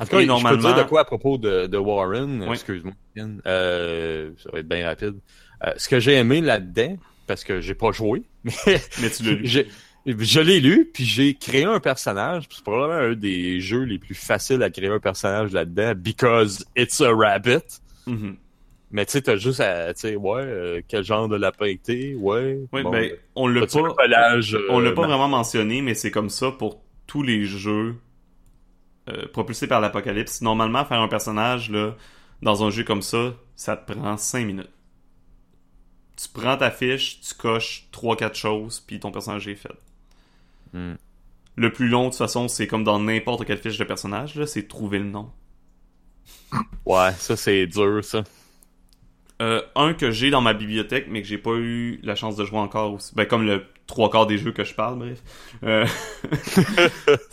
En tout cas, Et je normalement- peux te dire de quoi à propos de, de Warren? Oui. Excuse-moi. Euh, ça va être bien rapide. Euh, ce que j'ai aimé là-dedans, parce que j'ai pas joué, mais Mais tu l'as lu. je l'ai lu, puis j'ai créé un personnage. C'est probablement un des jeux les plus faciles à créer un personnage là-dedans, because it's a rabbit. Mhm. Mais tu sais, t'as juste à, tu sais, ouais, euh, quel genre de lapin que t'es, ouais. Oui, bon, ben, on l'a pas, euh, on l'a pas ben, vraiment mentionné, mais c'est comme ça pour tous les jeux euh, propulsés par l'apocalypse. Normalement, faire un personnage là, dans un jeu comme ça, ça te prend 5 minutes. Tu prends ta fiche, tu coches 3-4 choses, puis ton personnage est fait. Hmm. Le plus long, de toute façon, c'est comme dans n'importe quelle fiche de personnage, là, c'est trouver le nom. Ouais, ça c'est dur, ça. Euh, un que j'ai dans ma bibliothèque, mais que j'ai pas eu la chance de jouer encore aussi. Ben, comme le trois quarts des jeux que je parle, bref. Euh,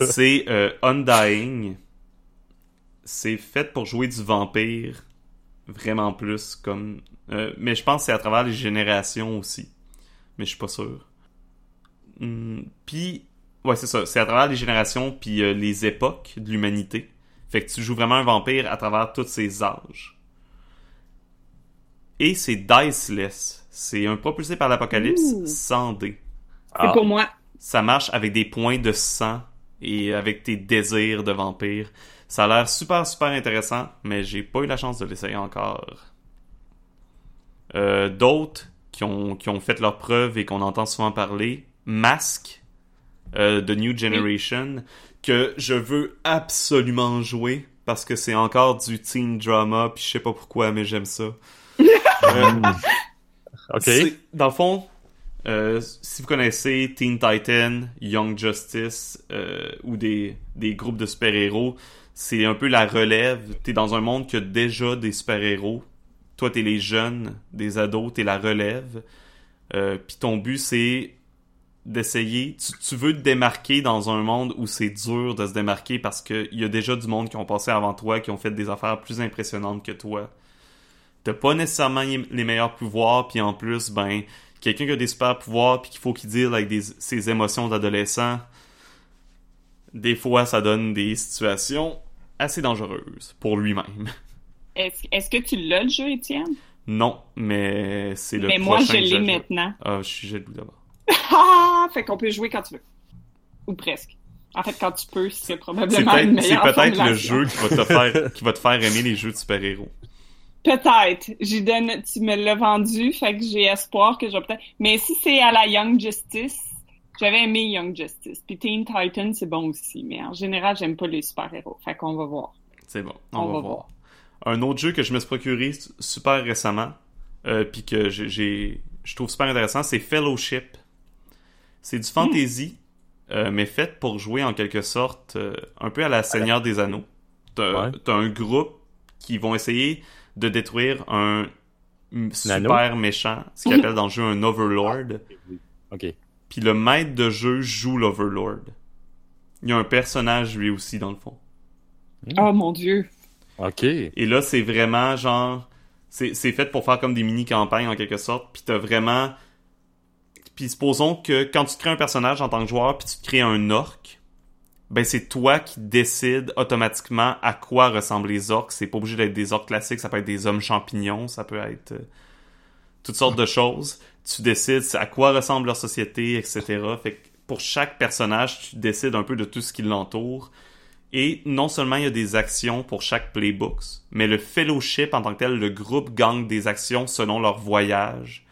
c'est euh, Undying. C'est fait pour jouer du vampire. Vraiment plus comme. euh, mais je pense que c'est à travers les générations aussi. Mais je suis pas sûr. Hmm, puis. Ouais, c'est ça. C'est à travers les générations puis euh, les époques de l'humanité. Fait que tu joues vraiment un vampire à travers tous ces âges. Et c'est diceless. C'est un propulsé par l'apocalypse sans dés. C'est Ah. pour moi. Ça marche avec des points de sang et avec tes désirs de vampire. Ça a l'air super super intéressant, mais j'ai pas eu la chance de l'essayer encore. Euh, D'autres qui ont, qui ont fait leur preuve et qu'on entend souvent parler, Mask euh, de New Generation, que je veux absolument jouer parce que c'est encore du teen drama, puis je sais pas pourquoi, mais j'aime ça. Ok. Dans le fond, euh, si vous connaissez Teen Titan, Young Justice euh, ou des, des groupes de super-héros, c'est un peu la relève. T'es dans un monde qui a déjà des super-héros. Toi, t'es les jeunes, des ados, t'es la relève. Euh, Puis ton but, c'est d'essayer. Tu, tu veux te démarquer dans un monde où c'est dur de se démarquer parce qu'il y a déjà du monde qui ont passé avant toi, qui ont fait des affaires plus impressionnantes que toi. T'as pas nécessairement les meilleurs pouvoirs, puis en plus, ben, quelqu'un qui a des super pouvoirs, puis qu'il faut qu'il deal avec des, ses émotions d'adolescent, des fois, ça donne des situations assez dangereuses pour lui-même. Est-ce est-ce que tu l'as, le jeu, Étienne? Non, mais c'est le Mais moi, je l'ai maintenant. Ah, je suis jaloux d'abord. Ah! Fait qu'on peut jouer quand tu veux. Ou presque. En fait, quand tu peux, c'est probablement peut-être c'est peut-être le jeu qui va te faire qui va te faire aimer les jeux de super-héros. Peut-être. J'y donne, tu me l'as vendu, fait que j'ai espoir que je vais peut-être. Mais si c'est à la Young Justice, j'avais aimé Young Justice. Puis Teen Titan, c'est bon aussi. Mais en général, j'aime pas les super-héros. Fait qu'on va voir. C'est bon, on, On va, va voir. Un autre jeu que je me suis procuré super récemment, euh, puis que j'ai- je trouve super intéressant, c'est Fellowship. C'est du fantasy, euh, mais fait pour jouer en quelque sorte euh, un peu à la Seigneur des Anneaux. T'as Ouais. t'as un groupe qui vont essayer de détruire un Nano? super méchant, ce qu'ils appellent dans le jeu un Overlord. Ok. Puis le maître de jeu joue l'Overlord. Il y a un personnage lui aussi dans le fond. Oh mon dieu. Ok. Et là, c'est vraiment genre. C'est c'est fait pour faire comme des mini-campagnes en quelque sorte. Puis t'as vraiment. Puis supposons que quand tu crées un personnage en tant que joueur, puis tu crées un orc, ben c'est toi qui décides automatiquement à quoi ressemblent les orcs. C'est pas obligé d'être des orcs classiques, ça peut être des hommes champignons, ça peut être euh, toutes sortes de choses. Tu décides à quoi ressemble leur société, etc. Fait que pour chaque personnage, tu décides un peu de tout ce qui l'entoure. Et non seulement il y a des actions pour chaque playbooks, mais le fellowship en tant que tel, le groupe gagne des actions selon leur voyage.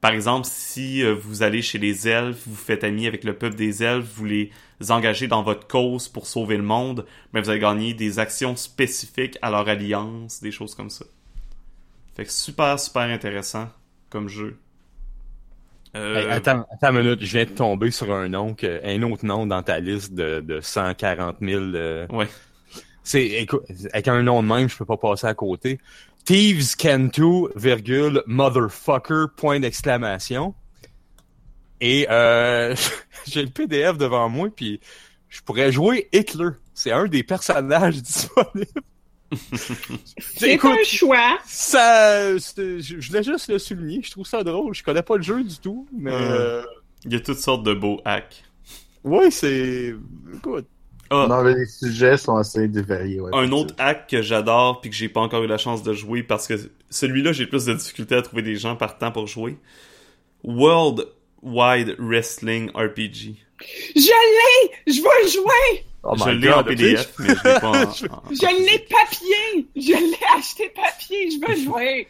Par exemple, si euh, vous allez chez les elfes, vous faites ami avec le peuple des elfes, vous les engagez dans votre cause pour sauver le monde, ben vous allez gagner des actions spécifiques à leur alliance, des choses comme ça. Fait que super, super intéressant comme jeu. Euh, Hey, attends, attends une minute, je viens de tomber sur un nom, que, un autre nom dans ta liste de, de 140 000. euh, Ouais. C'est, écoute, avec un nom de même, je peux pas passer à côté. Thieves can do, virgule, motherfucker, point d'exclamation. Et euh, j'ai le PDF devant moi, puis je pourrais jouer Hitler. C'est un des personnages disponibles. C'est Écoute, un choix. Ça, je, voulais juste le souligner. Je trouve ça drôle. Je connais pas le jeu du tout, mais Euh. euh, Il y a toutes sortes de beaux hacks. ouais, c'est, écoute, Ah, Non, mais les sujets sont assez dévariés. Ouais, un autre hack que j'adore puis que j'ai pas encore eu la chance de jouer parce que celui-là j'ai plus de difficulté à trouver des gens partants pour jouer. World Wide Wrestling RPG. Je l'ai! Je vais le jouer! Oh je l'ai en PDF mais je l'ai pas en, en- Je l'ai papier! Je l'ai acheté papier! Je veux jouer!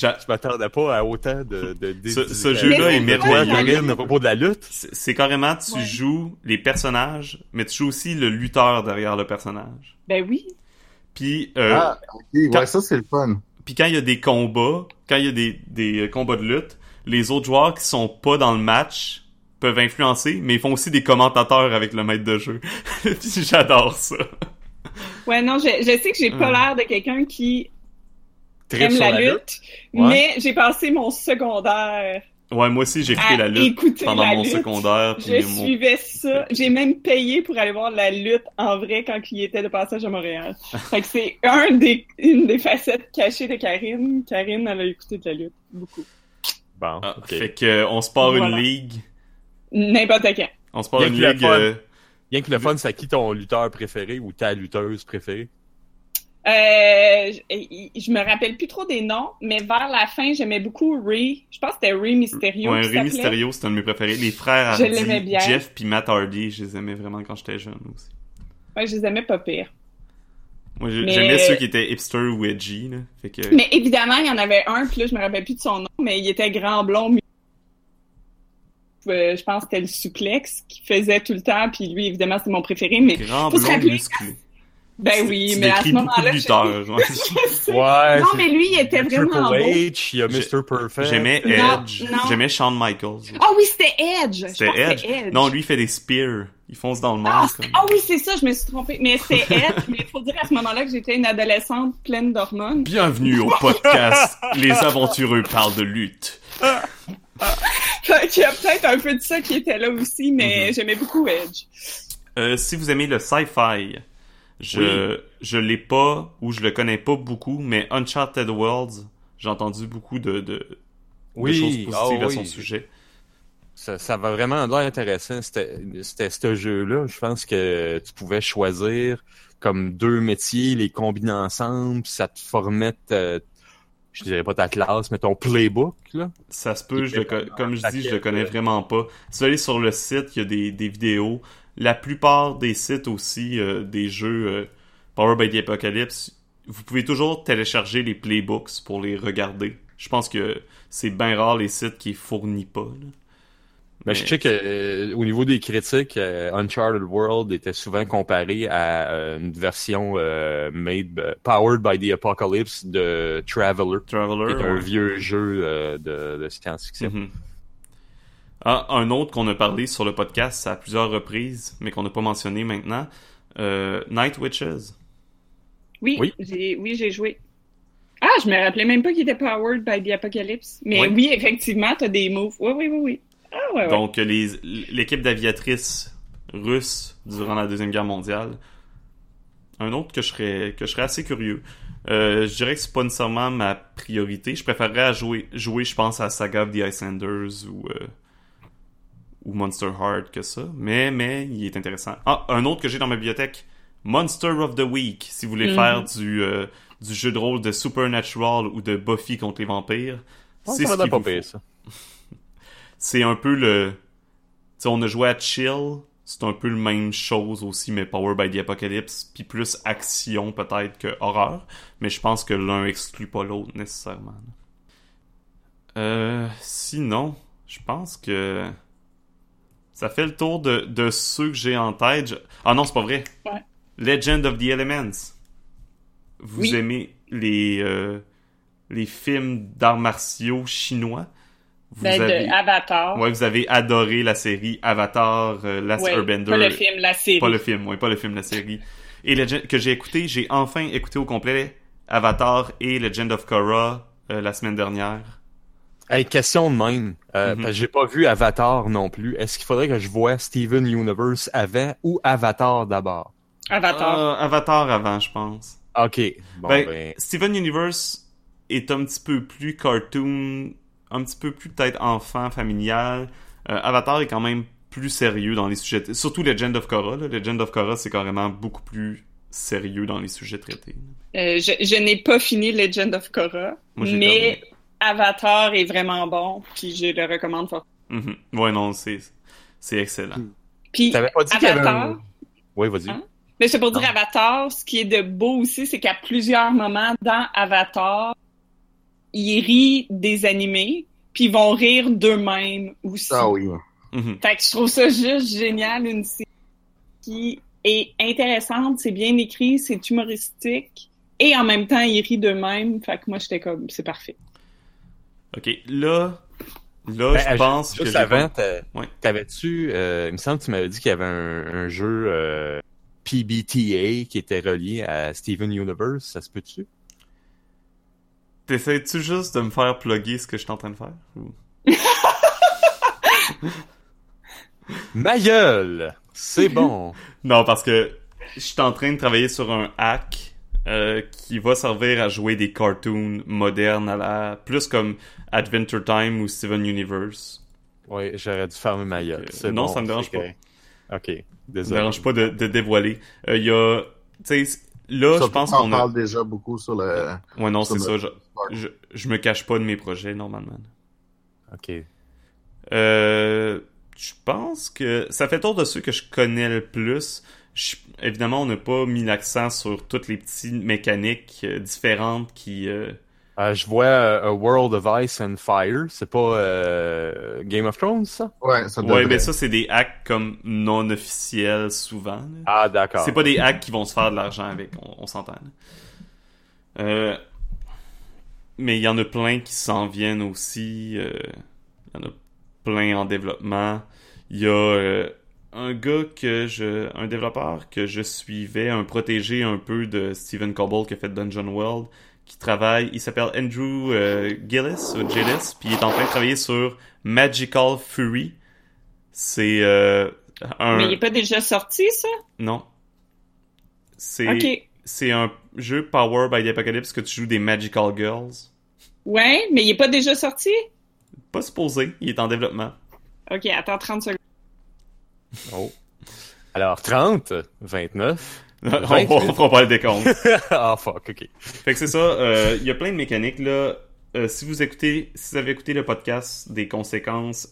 Je m'attendais pas à autant de, de, Ce- de- ce de- jeu-là est merveilleux. À propos de la lutte. C'est carrément tu Ouais. joues les personnages mais tu joues aussi le lutteur derrière le personnage. Ben oui. Puis euh, Ah, ok, ouais, Quand- ça c'est le fun. Puis quand il y a des combats, quand il y a des, des euh, combats de lutte, les autres joueurs qui sont pas dans le match peuvent influencer, mais ils font aussi des commentateurs avec le maître de jeu. Puis j'adore ça. Ouais, non, je, je sais que j'ai pas Ouais. l'air de quelqu'un qui Tripe aime sur la, la lutte, Ouais. mais j'ai passé mon secondaire Ouais, moi aussi j'ai écouté la lutte pendant la mon lutte. secondaire. Je mon... suivais ça. J'ai même payé pour aller voir la lutte en vrai quand il était de passage à Montréal. fait que c'est un des, une des facettes cachées de Karine. Karine, elle a écouté de la lutte. Beaucoup. Bon, Ah, ok. Fait que euh, on se part Voilà. une ligue. N'importe quand. On se part Bien une que le ligue. fun. euh, Bien que le fun, c'est qui ton lutteur préféré ou ta lutteuse préférée? Euh, je, je me rappelle plus trop des noms, mais vers la fin, j'aimais beaucoup Ray. Je pense que c'était Ray Mysterio. ouais, s'appelait. Mysterio, c'est un de mes préférés. Les frères Hardy, bien. Jeff puis Matt Hardy, je les aimais vraiment quand j'étais jeune aussi. Ouais, je les aimais pas pire. Moi, j'ai- Mais- j'aimais ceux qui étaient hipster ou edgy, là. Fait que... Mais évidemment, il y en avait un, puis là, je me rappelle plus de son nom, mais il était grand blond. euh, je pense que c'était le suplex qui faisait tout le temps, puis lui, évidemment, c'est mon préféré, mais Grand blond musclé. Ben oui, mais à ce moment-là, je-. Ouais. Non, mais lui, il était Triple vraiment beau. H, il y a Mr. Perfect. J'aimais Edge. J'aimais Shawn Michaels. Ah oui, c'était Edge. C'était Edge. Non, lui, il fait des spears. Il fonce dans le monde. Ah, comme- ah oui, c'est ça, je me suis trompée. Mais c'est Edge, mais il faut dire à ce moment-là que j'étais une adolescente pleine d'hormones. Bienvenue au podcast Les aventureux parlent de lutte. Qu'il y a peut-être un peu de ça qui était là aussi, mais Mhm. j'aimais beaucoup Edge. Euh, si vous aimez le sci-fi, je je l'ai pas ou je le connais pas beaucoup, mais Uncharted Worlds, j'ai entendu beaucoup de, de, choses positives ah à son oui. sujet. Ça, ça va vraiment l'air intéressant. C'était c'était ce jeu-là. Je pense que tu pouvais choisir comme deux métiers, les combiner ensemble, ça te formait, ta- je dirais pas ta classe, mais ton playbook. Là. Ça se peut, je le comme je dis, je le connais tête, vraiment pas. Si vous allez sur le site, il y a des, des vidéos. La plupart des sites aussi, euh, des jeux euh, Power by the Apocalypse, vous pouvez toujours télécharger les playbooks pour les regarder. Je pense que c'est bien rare les sites qui fournissent pas. là. Mais je sais que euh, au niveau des critiques, euh, Uncharted World était souvent comparé à euh, une version made powered by the Apocalypse de Traveler, qui Traveler. est un ouais. vieux jeu de, de science-fiction. Mhm. Ah, un autre qu'on a parlé sur le podcast à plusieurs reprises, mais qu'on n'a pas mentionné maintenant, euh, Night Witches. Oui, Oui. j'ai oui, j'ai joué. Ah, je me rappelais même pas qu'il était powered by the Apocalypse. Mais Oui. oui, effectivement, t'as des moves. Oui, oui, oui, oui. Ah, ouais, ouais. Donc, les- l'équipe d'aviatrices russes durant la Deuxième Guerre mondiale. Un autre que je serais, que je serais assez curieux. Euh, je dirais que c'est pas nécessairement ma priorité. Je préférerais à jouer, jouer, je pense, à Saga of the Icelanders ou, euh, ou Monster Heart que ça. Mais, mais, il est intéressant. Ah, un autre que j'ai dans ma bibliothèque. Monster of the Week. Si vous voulez Mhm. faire du, euh, du jeu de rôle de Supernatural ou de Buffy contre les vampires. Ouais, c'est ça ce c'est un peu le. Tu sais, on a joué à Chill, c'est un peu le même chose aussi, mais Power by the Apocalypse, puis plus action peut-être que horreur, mais je pense que l'un exclut pas l'autre nécessairement. Euh, sinon, je pense que ça fait le tour de, de ceux que j'ai en tête. Je- Ah non, c'est pas vrai. Ouais. Legend of the Elements. Vous Oui. aimez les euh, les films d'arts martiaux chinois? Vous Ben, avez... de Avatar. Ouais, vous avez adoré la série Avatar, euh, Last Ouais, Airbender. Pas le film, la série. Pas le film, ouais, pas le film, la série. Et Legend, que j'ai écouté, j'ai enfin écouté au complet Avatar et Legend of Korra euh, la semaine dernière. Hey, question de même. Euh, parce que j'ai pas vu Avatar non plus. Est-ce qu'il faudrait que je voie Steven Universe avant ou Avatar d'abord? Avatar. Euh, Avatar avant, je pense. Ok. Bon, ben, ben, Steven Universe est un petit peu plus cartoon, un petit peu plus peut-être enfant, familial. Euh, Avatar est quand même plus sérieux dans les sujets. Surtout Legend of Korra. Là. Legend of Korra, c'est carrément beaucoup plus sérieux dans les sujets traités. Euh, je je n'ai pas fini Legend of Korra, Moi, j'ai mais terminé. Avatar est vraiment bon, puis je le recommande fort. Mhm. Ouais, non, c'est c'est excellent. Puis pas dit y avait Avatar, un... Oui, vas-y. Hein? mais c'est pour dire. Avatar, ce qui est de beau aussi, c'est qu'à plusieurs moments dans Avatar, ils rient des animés, puis ils vont rire d'eux-mêmes aussi. Ah oui. Mhm. Fait que je trouve ça juste génial, une série qui est intéressante, c'est bien écrit, c'est humoristique, et en même temps, ils rient d'eux-mêmes. Fait que moi, j'étais comme, c'est parfait. Ok, là, là, Ben, je pense que Juste j'ai avant, pas- t'a- Ouais. t'avais-tu... euh, il me semble que tu m'avais dit qu'il y avait un, un jeu euh, PBTA qui était relié à Steven Universe. Ça se peut-tu? T'essaies-tu juste de me faire plugger ce que je suis en train de faire? ou- Ma gueule! C'est bon. Non, parce que je suis en train de travailler sur un hack euh, qui va servir à jouer des cartoons modernes à la plus comme Adventure Time ou Steven Universe. Oui, j'aurais dû fermer ma gueule. Euh, non, bon, ça me dérange correct. Ok, Ça me désolé. dérange pas de, de dévoiler. Euh, Il y a, tu sais, là, je pense qu'on a. parle déjà beaucoup sur le. Ouais, non, c'est ça. je, je me cache pas de mes projets normalement. Ok. Euh, je pense que ça fait tour de ceux que je connais le plus. Je- évidemment, on n'a pas mis l'accent sur toutes les petites mécaniques euh, différentes qui, euh, Euh, je vois euh, A World of Ice and Fire. C'est pas euh, Game of Thrones, ça? Ouais, ça Ouais, devrait. mais ça, c'est des hacks comme non officiels souvent. là. Ah, d'accord. C'est pas des hacks qui vont se faire de l'argent avec, on, on s'entend. Euh, mais il y en a plein qui s'en viennent aussi. euh, Il y en a plein en développement. Il y a euh, un gars que je. un développeur que je suivais, un protégé un peu de Stephen Cobble qui a fait Dungeon World, qui travaille. Il s'appelle Andrew euh, Gillis, ou Gillis, puis il est en train de travailler sur Magical Fury. C'est euh, un. Mais il est pas déjà sorti, ça? Non. C'est c'est un jeu Power by the Apocalypse que tu joues des Magical Girls. Ouais, mais il est pas déjà sorti? Pas supposé, il est en développement. Ok, attends 30 secondes. Oh. Alors, 30, 29. on, on fera pas le décompte. ah, fuck, ok. fait que c'est ça, euh, il y a plein de mécaniques là. Euh, si vous écoutez, si vous avez écouté le podcast des conséquences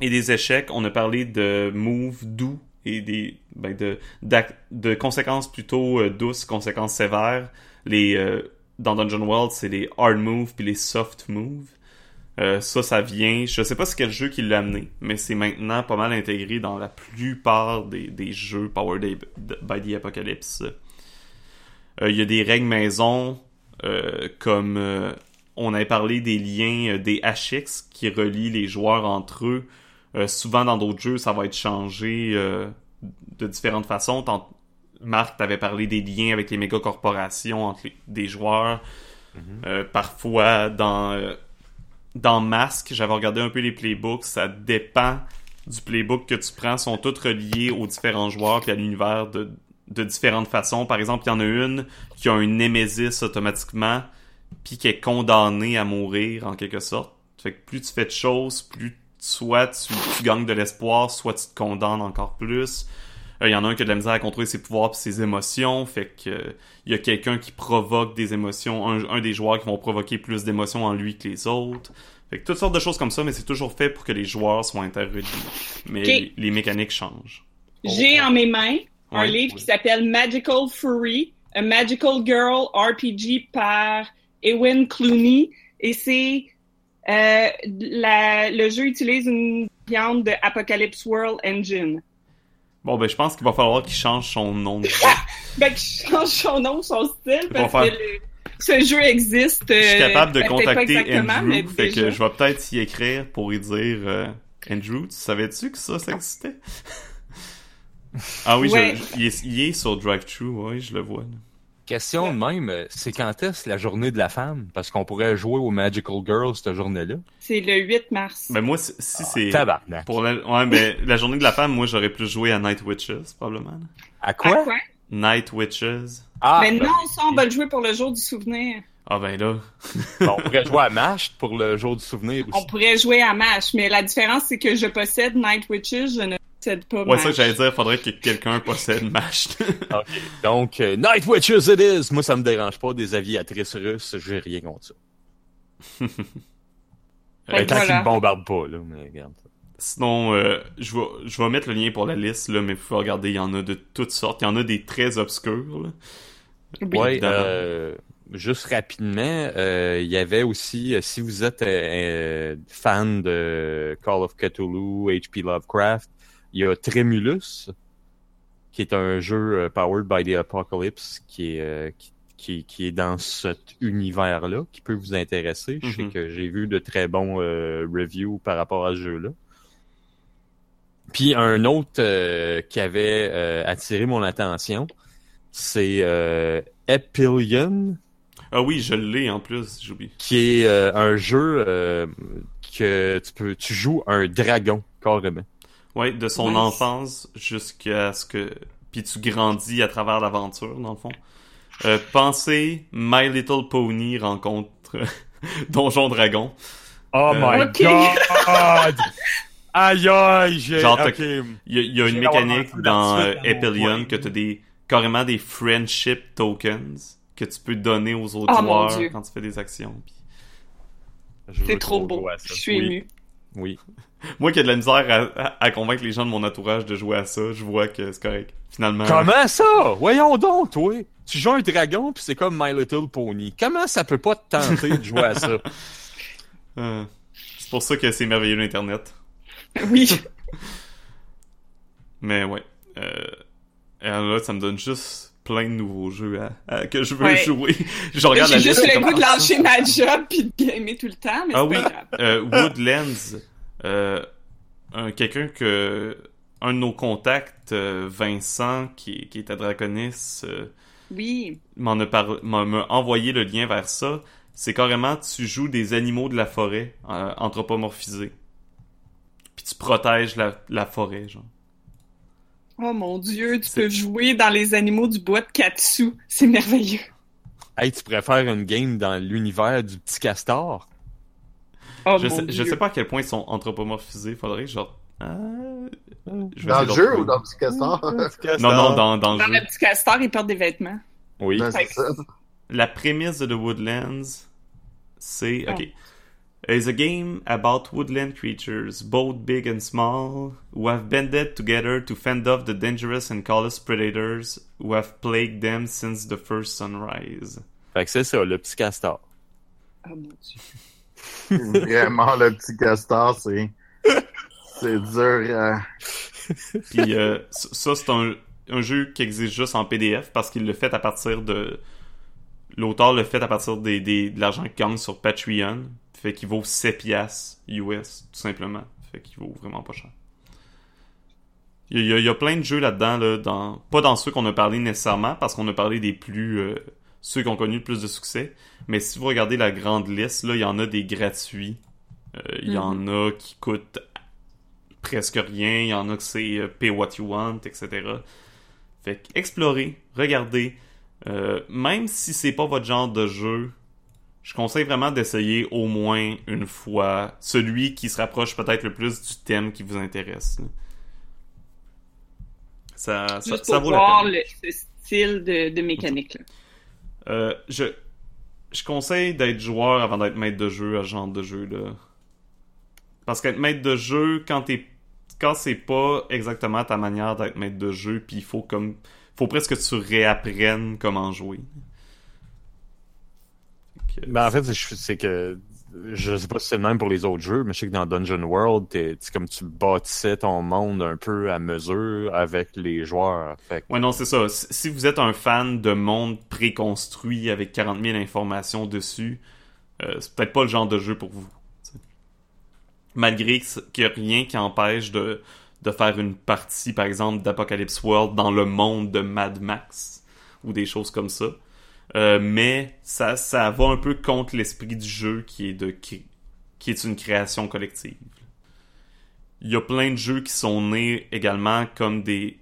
et des échecs, on a parlé de moves doux et des ben, de, conséquences plutôt euh, douces, conséquences sévères. Les dans Dungeon World, c'est les hard moves puis les soft moves. Euh, ça, ça vient. Je sais pas c'est quel jeu qui l'a amené, mais c'est maintenant pas mal intégré dans la plupart des, des jeux Powered by the Apocalypse. Euh, Il y a des règles maison, euh, comme euh, on avait parlé des liens des HX qui relient les joueurs entre eux. Euh, souvent dans d'autres jeux, ça va être changé euh, de différentes façons. Tant- Marc, t'avais parlé des liens avec les méga corporations entre les- des joueurs. Euh, parfois, dans euh, dans Mask, j'avais regardé un peu les playbooks. Ça dépend du playbook que tu prends. sont tous reliés aux différents joueurs puis à l'univers de de différentes façons. Par exemple, il y en a une qui a un Némésis automatiquement, puis qui est condamnée à mourir en quelque sorte. Fait que plus tu fais de choses, plus soit tu, tu gagnes de l'espoir, soit tu te condamnes encore plus. Euh, Il y en a un qui a de la misère à contrôler ses pouvoirs et ses émotions, fait que euh, il y a quelqu'un qui provoque des émotions, un, un des joueurs qui vont provoquer plus d'émotions en lui que les autres. Fait que toutes sortes de choses comme ça, mais c'est toujours fait pour que les joueurs soient interreliés. Mais les, les mécaniques changent. J'ai en mes mains un Ouais. livre qui s'appelle Magical Fury, A Magical Girl RPG par Ewan Clooney. Et c'est euh, le jeu utilise une variante de Apocalypse World Engine. Bon, ben je pense qu'il va falloir qu'il change son nom de jeu. Ben, qu'il change son nom, son style, parce faire- que le- ce jeu existe. Je suis euh, capable de pas contacter mais Andrew, fait déjà. que je vais peut-être y écrire pour y dire euh, Andrew, tu savais-tu que ça, ça existait? ah oui, je- il, est, il est sur DriveThru, oui, je le vois. là. Question de même, euh, c'est quand est-ce la journée de la femme? Parce qu'on pourrait jouer au Magical Girl cette journée-là. C'est le 8 mars. Ben moi, si si c'est... Tabarnak. Pour la... Ouais, ben la journée de la femme, moi j'aurais plus joué à Night Witches, probablement. À À quoi? quoi? Night Witches. Ah, Mais ben, non, ça, on va le jouer pour le jour du souvenir. Ah ben là. bon, on pourrait jouer à Mashed pour le jour du souvenir On aussi. pourrait jouer à MASH, mais la différence, c'est que je possède Night Witches, je ne possède pas Ouais, ça que j'allais dire, faudrait que quelqu'un possède Mash. Ok. Donc, euh, Night Witches it is! Moi, ça me dérange pas, des aviatrices russes, j'ai rien contre ça. Euh, tant qu'ils voilà. me bombardent pas, là, mais regarde. Sinon, euh, je vais je vais mettre le lien pour la liste, là, mais vous pouvez regarder, il y en a de toutes sortes. Il y en a des très obscurs, là. Oui. Ouais, euh, juste rapidement, euh, il y avait aussi, euh, si vous êtes fan de Call of Cthulhu, H.P. Lovecraft, il y a Tremulus, qui est un jeu euh, powered by the Apocalypse, qui est, euh, qui, qui, qui est dans cet univers-là, qui peut vous intéresser. Je sais Mhm. que j'ai vu de très bons euh, reviews par rapport à ce jeu-là. Puis un autre euh, qui avait euh, attiré mon attention, c'est Epillion, Ah oui, je l'ai en plus, j'oublie. qui est un jeu que tu peux, tu joues un dragon carrément. Ouais, de son Nice. enfance jusqu'à ce que... Puis tu grandis à travers l'aventure, dans le fond. Euh, pensez My Little Pony rencontre Donjon Dragon. Oh Euh, my Ok. god! Aïe aïe! J'ai... Genre, t'as-. Il y a, il y a une mécanique dans euh, point. que tu as des, carrément des friendship tokens que tu peux donner aux autres Oh, joueurs quand tu fais des actions. Puis C'est trop beau. Je suis Oui. émue. Oui. Moi qui ai de la misère à, à- à convaincre les gens de mon entourage de jouer à ça, je vois que c'est correct. Finalement. Comment ça? Voyons donc, toi. Tu joues un dragon puis c'est comme My Little Pony. Comment ça peut pas te tenter de jouer à ça? Euh, c'est pour ça que c'est merveilleux l'Internet. Oui. Mais ouais. Euh, alors là, ça me donne juste plein de nouveaux jeux à, à- que je veux Ouais. jouer. je regarde la J'ai liste. juste le goût de lâcher ma job puis de gamer tout le temps, mais Ah c'est oui, pas grave. euh, Woodlands, un- quelqu'un que un de nos contacts, euh, Vincent, qui, qui est à Draconis, euh, Oui. m'en a, par- m'a m'a envoyé le lien vers ça. C'est carrément, tu joues des animaux de la forêt, euh, anthropomorphisés. Puis tu protèges la, la forêt, genre. Oh mon dieu, tu C'est- peux jouer dans les animaux du bois de Katsu. C'est merveilleux. Hey, tu pourrais faire une game dans l'univers du petit castor? Oh je, sais, je sais pas à quel point ils sont anthropomorphisés, faudrait que genre... ah, je Dans le jeu ou dans Petit Castor? Non, non, dans, dans le Dans jeu. le petit castor, il porte des vêtements. Oui. Ben, c'est ça. La prémisse de The Woodlands, c'est... Ok. It's a game about woodland creatures, both big and small, who have banded together to fend off the dangerous and callous predators who have plagued them since the first sunrise. Fait que c'est ça, le petit castor. Oh mon dieu. Vraiment, le Petit Castor, c'est... C'est dur. euh, Puis euh, ça, c'est un, un jeu qui existe juste en PDF parce qu'il le fait à partir de... L'auteur le fait à partir des, des- de l'argent qu'il gagne sur Patreon. Fait qu'il vaut 7 piastres US, tout simplement. Fait qu'il vaut vraiment pas cher. Il y a, il y a plein de jeux là-dedans, là, dans, pas dans ceux qu'on a parlé nécessairement, parce qu'on a parlé des plus... euh, ceux qui ont connu le plus de succès. Mais si vous regardez la grande liste, là, il y en a des gratuits. Euh, Il y en a qui coûtent presque rien. Il y en a que c'est euh, pay what you want, etc. Fait que explorez, regardez. Euh, même si c'est pas votre genre de jeu, je conseille vraiment d'essayer au moins une fois celui qui se rapproche peut-être le plus du thème qui vous intéresse. Ça, ça, Juste ça pour vaut la voir peine. le, ce style de, de mécanique. Là. Euh, je, je conseille d'être joueur avant d'être maître de jeu à ce genre de jeu là. Parce qu'être maître de jeu quand t'es quand c'est pas exactement ta manière d'être maître de jeu, puis il faut comme faut presque que tu réapprennes comment jouer. Ben, en fait, c'est que je sais pas si c'est le même pour les autres jeux, mais je sais que dans Dungeon World, t'es- comme tu bâtissais ton monde un peu à mesure avec les joueurs. Ouais, non, c'est ça. Si vous êtes un fan de monde préconstruit avec 40 000 informations dessus, euh, c'est peut-être pas le genre de jeu pour vous. Malgré qu'il n'y a rien qui empêche de, de faire une partie, par exemple, d'Apocalypse World dans le monde de Mad Max ou des choses comme ça. Euh, mais ça, ça va un peu contre l'esprit du jeu qui est de qui, qui est une création collective. Il y a plein de jeux qui sont nés également comme des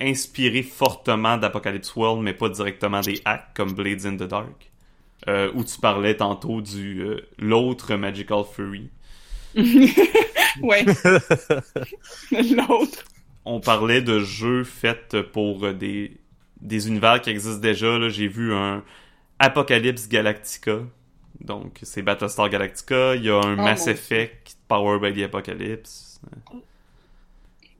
inspirés fortement d'Apocalypse World, mais pas directement des hacks comme Blades in the Dark. Euh, où tu parlais tantôt du euh, l'autre Magical Fury. Ouais. L'autre. On parlait de jeux faits pour des, des univers qui existent déjà. là. J'ai vu un Apocalypse Galactica. Donc, c'est Battlestar Galactica. Il y a un Oh, Mass Effect Power by the Apocalypse.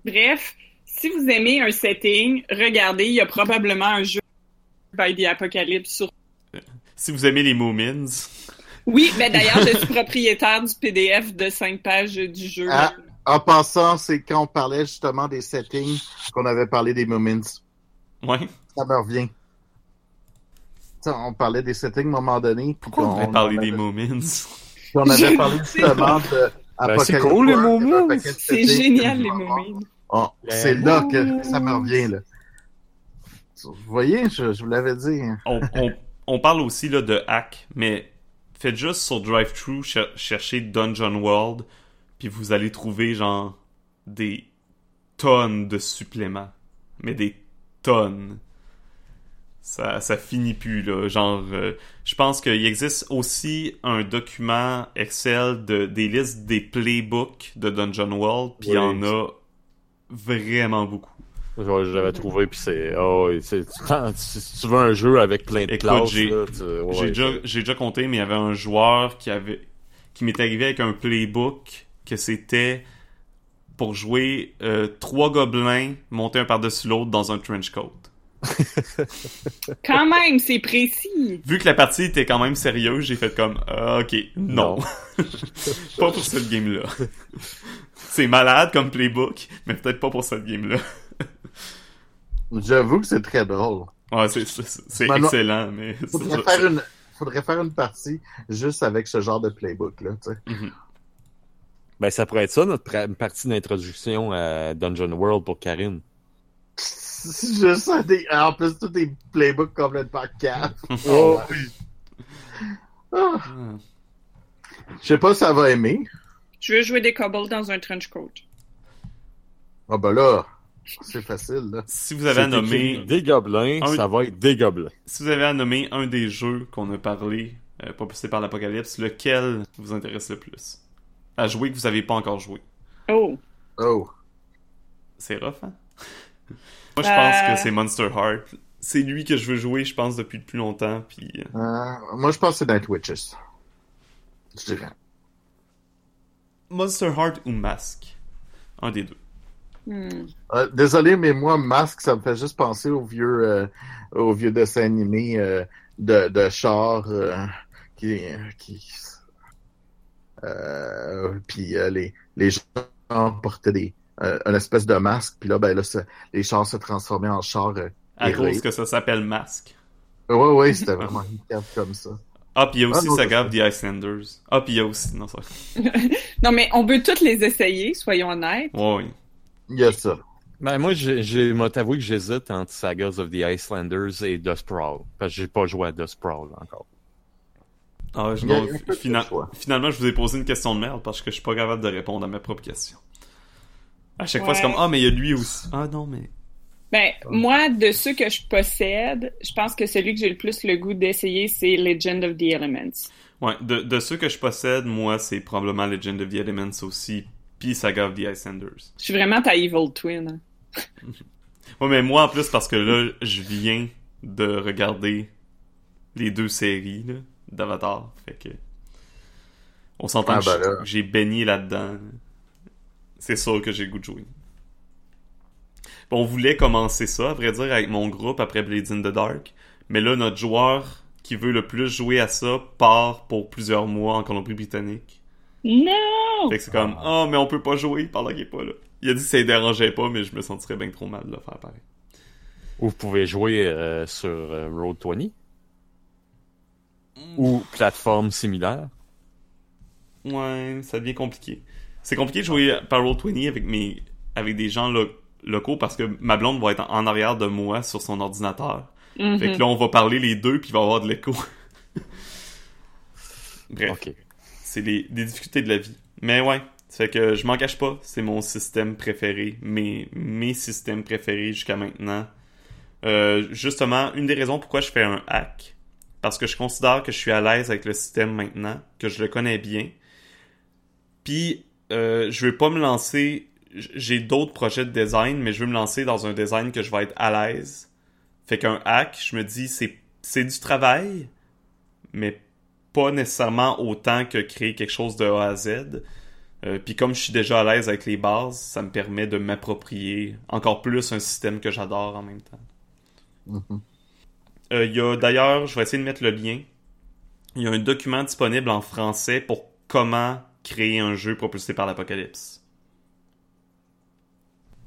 Bref, si vous aimez un setting, regardez, il y a probablement un jeu by the Apocalypse sur. Si vous aimez les Moomins, Oui, mais d'ailleurs, je suis propriétaire du PDF de 5 pages du jeu. Ah. En passant, c'est quand on parlait justement des settings qu'on avait parlé des Moments. Ouais. Ça me revient. T'sais, on parlait des settings à un moment donné. Pourquoi on on des avait- Moomins? puis on avait parlé justement de Ben, c'est Apocalypse cool, les Moments. C'est génial, les moments. Oh, c'est là que ça me revient, là. Vous voyez, je, je vous l'avais dit. hein. on, on, on parle aussi là, de hack, mais faites juste sur DriveThru cher- chercher Dungeon World, puis vous allez trouver genre des tonnes de suppléments. Mais des tonnes. Ça, ça finit plus, là. Genre, euh, je pense qu'il existe aussi un document Excel de, des listes des playbooks de Dungeon World, puis il y en a vraiment beaucoup. Je l'avais trouvé, puis c'est... Oh, tu- si tu veux un jeu avec plein de Écoute, classes, j'ai- ouais, déjà, déjà compté, mais il y avait un joueur qui avait qui m'est arrivé avec un playbook que c'était pour jouer euh, trois gobelins montés un par-dessus l'autre dans un trench coat. Quand même, c'est précis. Vu que la partie était quand même sérieuse, j'ai fait comme ah, ok, non. pas pour cette game-là. c'est malade comme playbook, mais peut-être pas pour cette game-là. J'avoue que c'est très drôle. Ouais, c'est, excellent, mais... c'est Faudrait faire une, faudrait faire une partie juste avec ce genre de playbook, là, tu sais. Mhm. Ben, ça pourrait être ça, notre partie d'introduction à Dungeon World pour Karine. Juste ça, des... en plus, tous des playbooks complètement cave. Oh, Ah, Ah. Je sais pas si ça va aimer. Je veux jouer des kobolds dans un trench coat. Ah ben là, c'est facile, là. Si vous avez à nommer... des gobelins, Un- ça va être des gobelins. Si vous avez à nommer un des jeux qu'on a parlé, euh, propulsé par l'Apocalypse, lequel vous intéresse le plus? À jouer que vous avez pas encore joué. Oh. Oh. C'est rough, hein? Moi, je pense Euh. que c'est Monster Heart. C'est lui que je veux jouer, je pense, depuis le plus longtemps, puis... euh, Euh, moi, je pense que c'est Night Witches. Je dirais. Monster Heart ou Mask? Un des deux. Hmm. Euh, désolé, mais moi, Masque, ça me fait juste penser au vieux, euh, au vieux dessin animé euh, de, de char euh, qui, qui puis euh, les, les gens portaient des, euh, une espèce de masque, puis là, ben là, les chars se transformaient en chars. Euh, À cause que ça s'appelle Mask. ouais, ouais, c'était vraiment une carte comme ça. Ah, puis il y a aussi Ah, non, Saga of the Icelanders. Ah, puis il y a aussi... Non, ça... Non, mais on peut toutes les essayer, soyons honnêtes. Ouais. Il y a ça. Ben, moi, j'ai, j'ai, moi, t'avoue que j'hésite entre Sagas of the Icelanders et The Sprawl. Parce que j'ai pas joué à The Sprawl encore. Ah, je- non, fina-. Finalement, je vous ai posé une question de merde parce que je suis pas capable de répondre à ma propre question. À chaque fois, c'est comme, ah, mais il y a lui aussi. Ah, non, mais... Ben, moi, de ceux que je possède, je pense que celui que j'ai le plus le goût d'essayer, c'est Legend of the Elements. Ouais, de, de ceux que je possède, moi, c'est probablement Legend of the Elements aussi, puis Saga of the Icelanders. Je suis vraiment ta Evil Twin. hein. Ouais, mais moi, en plus, parce que là, je viens de regarder les deux séries, là, d'Avatar, fait que... On s'entend Ah, que ben j'ai- baigné là-dedans. C'est sûr que j'ai le goût de jouer. Bon, on voulait commencer ça, à vrai dire, avec mon groupe après Blades in the Dark, mais là, notre joueur qui veut le plus jouer à ça part pour plusieurs mois en Colombie-Britannique. Non! Fait que c'est comme, oh, mais on peut pas jouer pendant qu'il est pas là. Il a dit que ça ne dérangeait pas, mais je me sentirais bien trop mal de le faire pareil. Ou vous pouvez jouer euh, sur euh, Road 20. Ou plateforme similaire? Ouais, ça devient compliqué. C'est compliqué de jouer par Roll20 avec mes avec des gens lo- locaux parce que ma blonde va être en arrière de moi sur son ordinateur. Mhm. Fait que là, on va parler les deux puis il va y avoir de l'écho. Bref, Ok. c'est les, des difficultés de la vie. Mais ouais, ça fait que je m'en cache pas, c'est mon système préféré, mes, mes systèmes préférés jusqu'à maintenant. Euh, justement, une des raisons pourquoi je fais un hack, parce que je considère que je suis à l'aise avec le système maintenant, que je le connais bien. Puis, euh, je veux pas me lancer. J'ai d'autres projets de design, mais je veux me lancer dans un design que je vais être à l'aise. Fait qu'un hack, je me dis, c'est du travail, mais pas nécessairement autant que créer quelque chose de A à Z. Euh, Puis comme je suis déjà à l'aise avec les bases, ça me permet de m'approprier encore plus un système que j'adore en même temps. Mhm. Euh, Il y a d'ailleurs, je vais essayer de mettre le lien. Il y a un document disponible en français pour comment créer un jeu propulsé par l'apocalypse.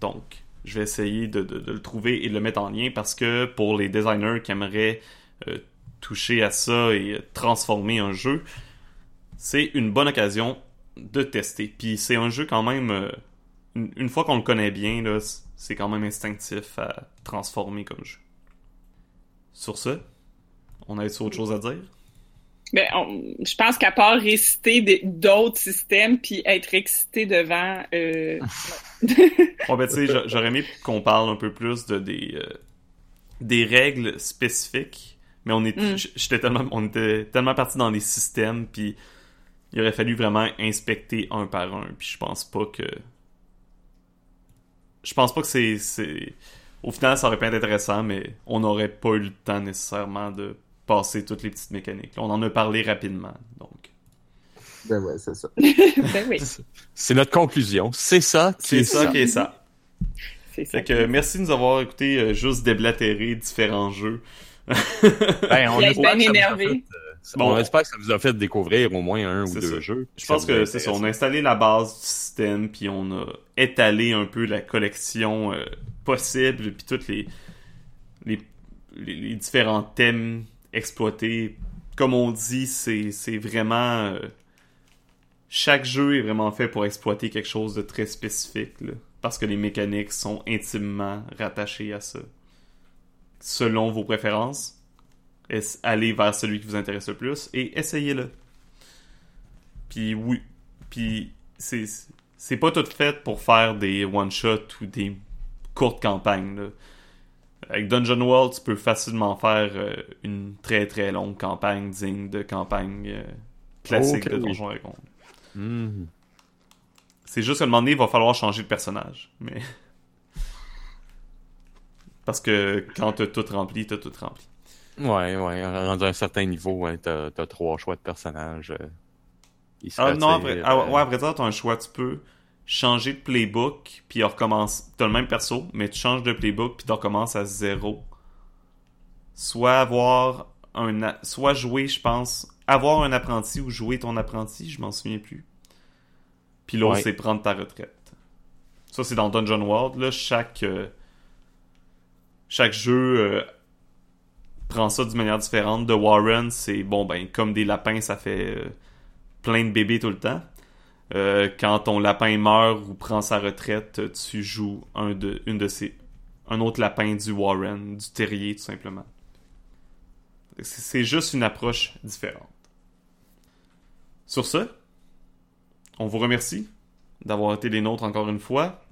Donc, je vais essayer de, le trouver et de le mettre en lien parce que pour les designers qui aimeraient euh, toucher à ça et transformer un jeu, c'est une bonne occasion de tester. Puis c'est un jeu quand même, euh, une, fois qu'on le connaît bien, c'est quand même instinctif à transformer comme jeu. Sur ce, on a autre chose à dire? Ben, on- je pense qu'à part réciter d'autres systèmes puis être excité devant. euh, Bon, ben, tu sais, j'a- j'aurais aimé qu'on parle un peu plus de des, euh, des règles spécifiques, mais on est, Mm. j'étais tellement, on était tellement parti dans les systèmes, puis il aurait fallu vraiment inspecter un par un, puis je pense pas que, je pense pas que c'est, c'est, au final, ça aurait pu être intéressant, mais on n'aurait pas eu le temps nécessairement de passer toutes les petites mécaniques. On en a parlé rapidement, donc. Ben ouais, c'est ça. ben oui, C'est notre conclusion. C'est ça qui C'est est ça ça. qui est ça. c'est ça. Fait que merci de nous avoir écouté euh, juste déblatérer différents jeux. Ben, on espère bien énervé. fait, euh, Bon. on espère que ça vous a fait découvrir au moins un ou deux ça. jeux. Je pense que c'est ça. On a installé la base du système, puis on a étalé un peu la collection euh, possible, puis toutes les, les, différents thèmes exploités. Comme on dit, c'est vraiment... euh, chaque jeu est vraiment fait pour exploiter quelque chose de très spécifique, là, parce que les mécaniques sont intimement rattachées à ça. Selon vos préférences, es- allez vers celui qui vous intéresse le plus et essayez-le. Puis oui, puis c'est c'est pas tout fait pour faire des one shot ou des courtes campagnes. là. Avec Dungeon World, tu peux facilement faire euh, une très très longue campagne digne de campagne euh, classique de. Donjon Dragon. Mhm. C'est juste qu'à un moment donné, il va falloir changer de personnage. Mais. Parce que quand t'as tout rempli, t'as tout rempli. Ouais, ouais. Rendu à un certain niveau, hein, t'as as trois choix de personnages. euh, Ah non, après, euh, ah, ouais, à vrai dire, t'as un choix. Tu peux changer de playbook, puis recommence. T'as le même perso, mais tu changes de playbook, puis tu recommences à zéro. Soit avoir un. a- Soit jouer, je pense. Avoir un apprenti ou jouer ton apprenti, je m'en souviens plus. Puis l'autre, Ouais. c'est prendre ta retraite. Ça, c'est dans Dungeon World. Là, chaque. euh, chaque jeu. euh, prend ça d'une manière différente. The Warren, c'est bon, ben, comme des lapins, ça fait euh, plein de bébés tout le temps. Euh, quand ton lapin meurt ou prend sa retraite, tu joues un de, de un autre lapin du Warren, du terrier, tout simplement. C'est juste une approche différente. Sur ce, on vous remercie d'avoir été les nôtres encore une fois.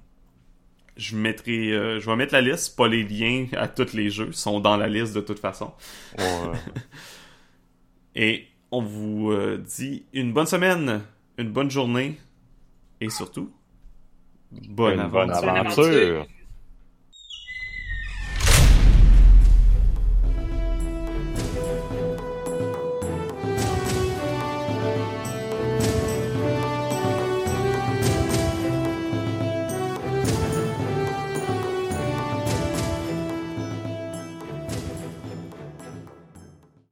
Je mettrai, euh, je vais mettre la liste, pas les liens à tous les jeux, sont dans la liste de toute façon. ouais. Et on vous euh, dit une bonne semaine, une bonne journée et surtout, bonne Une bonne aventure. Bonne aventure. aventure.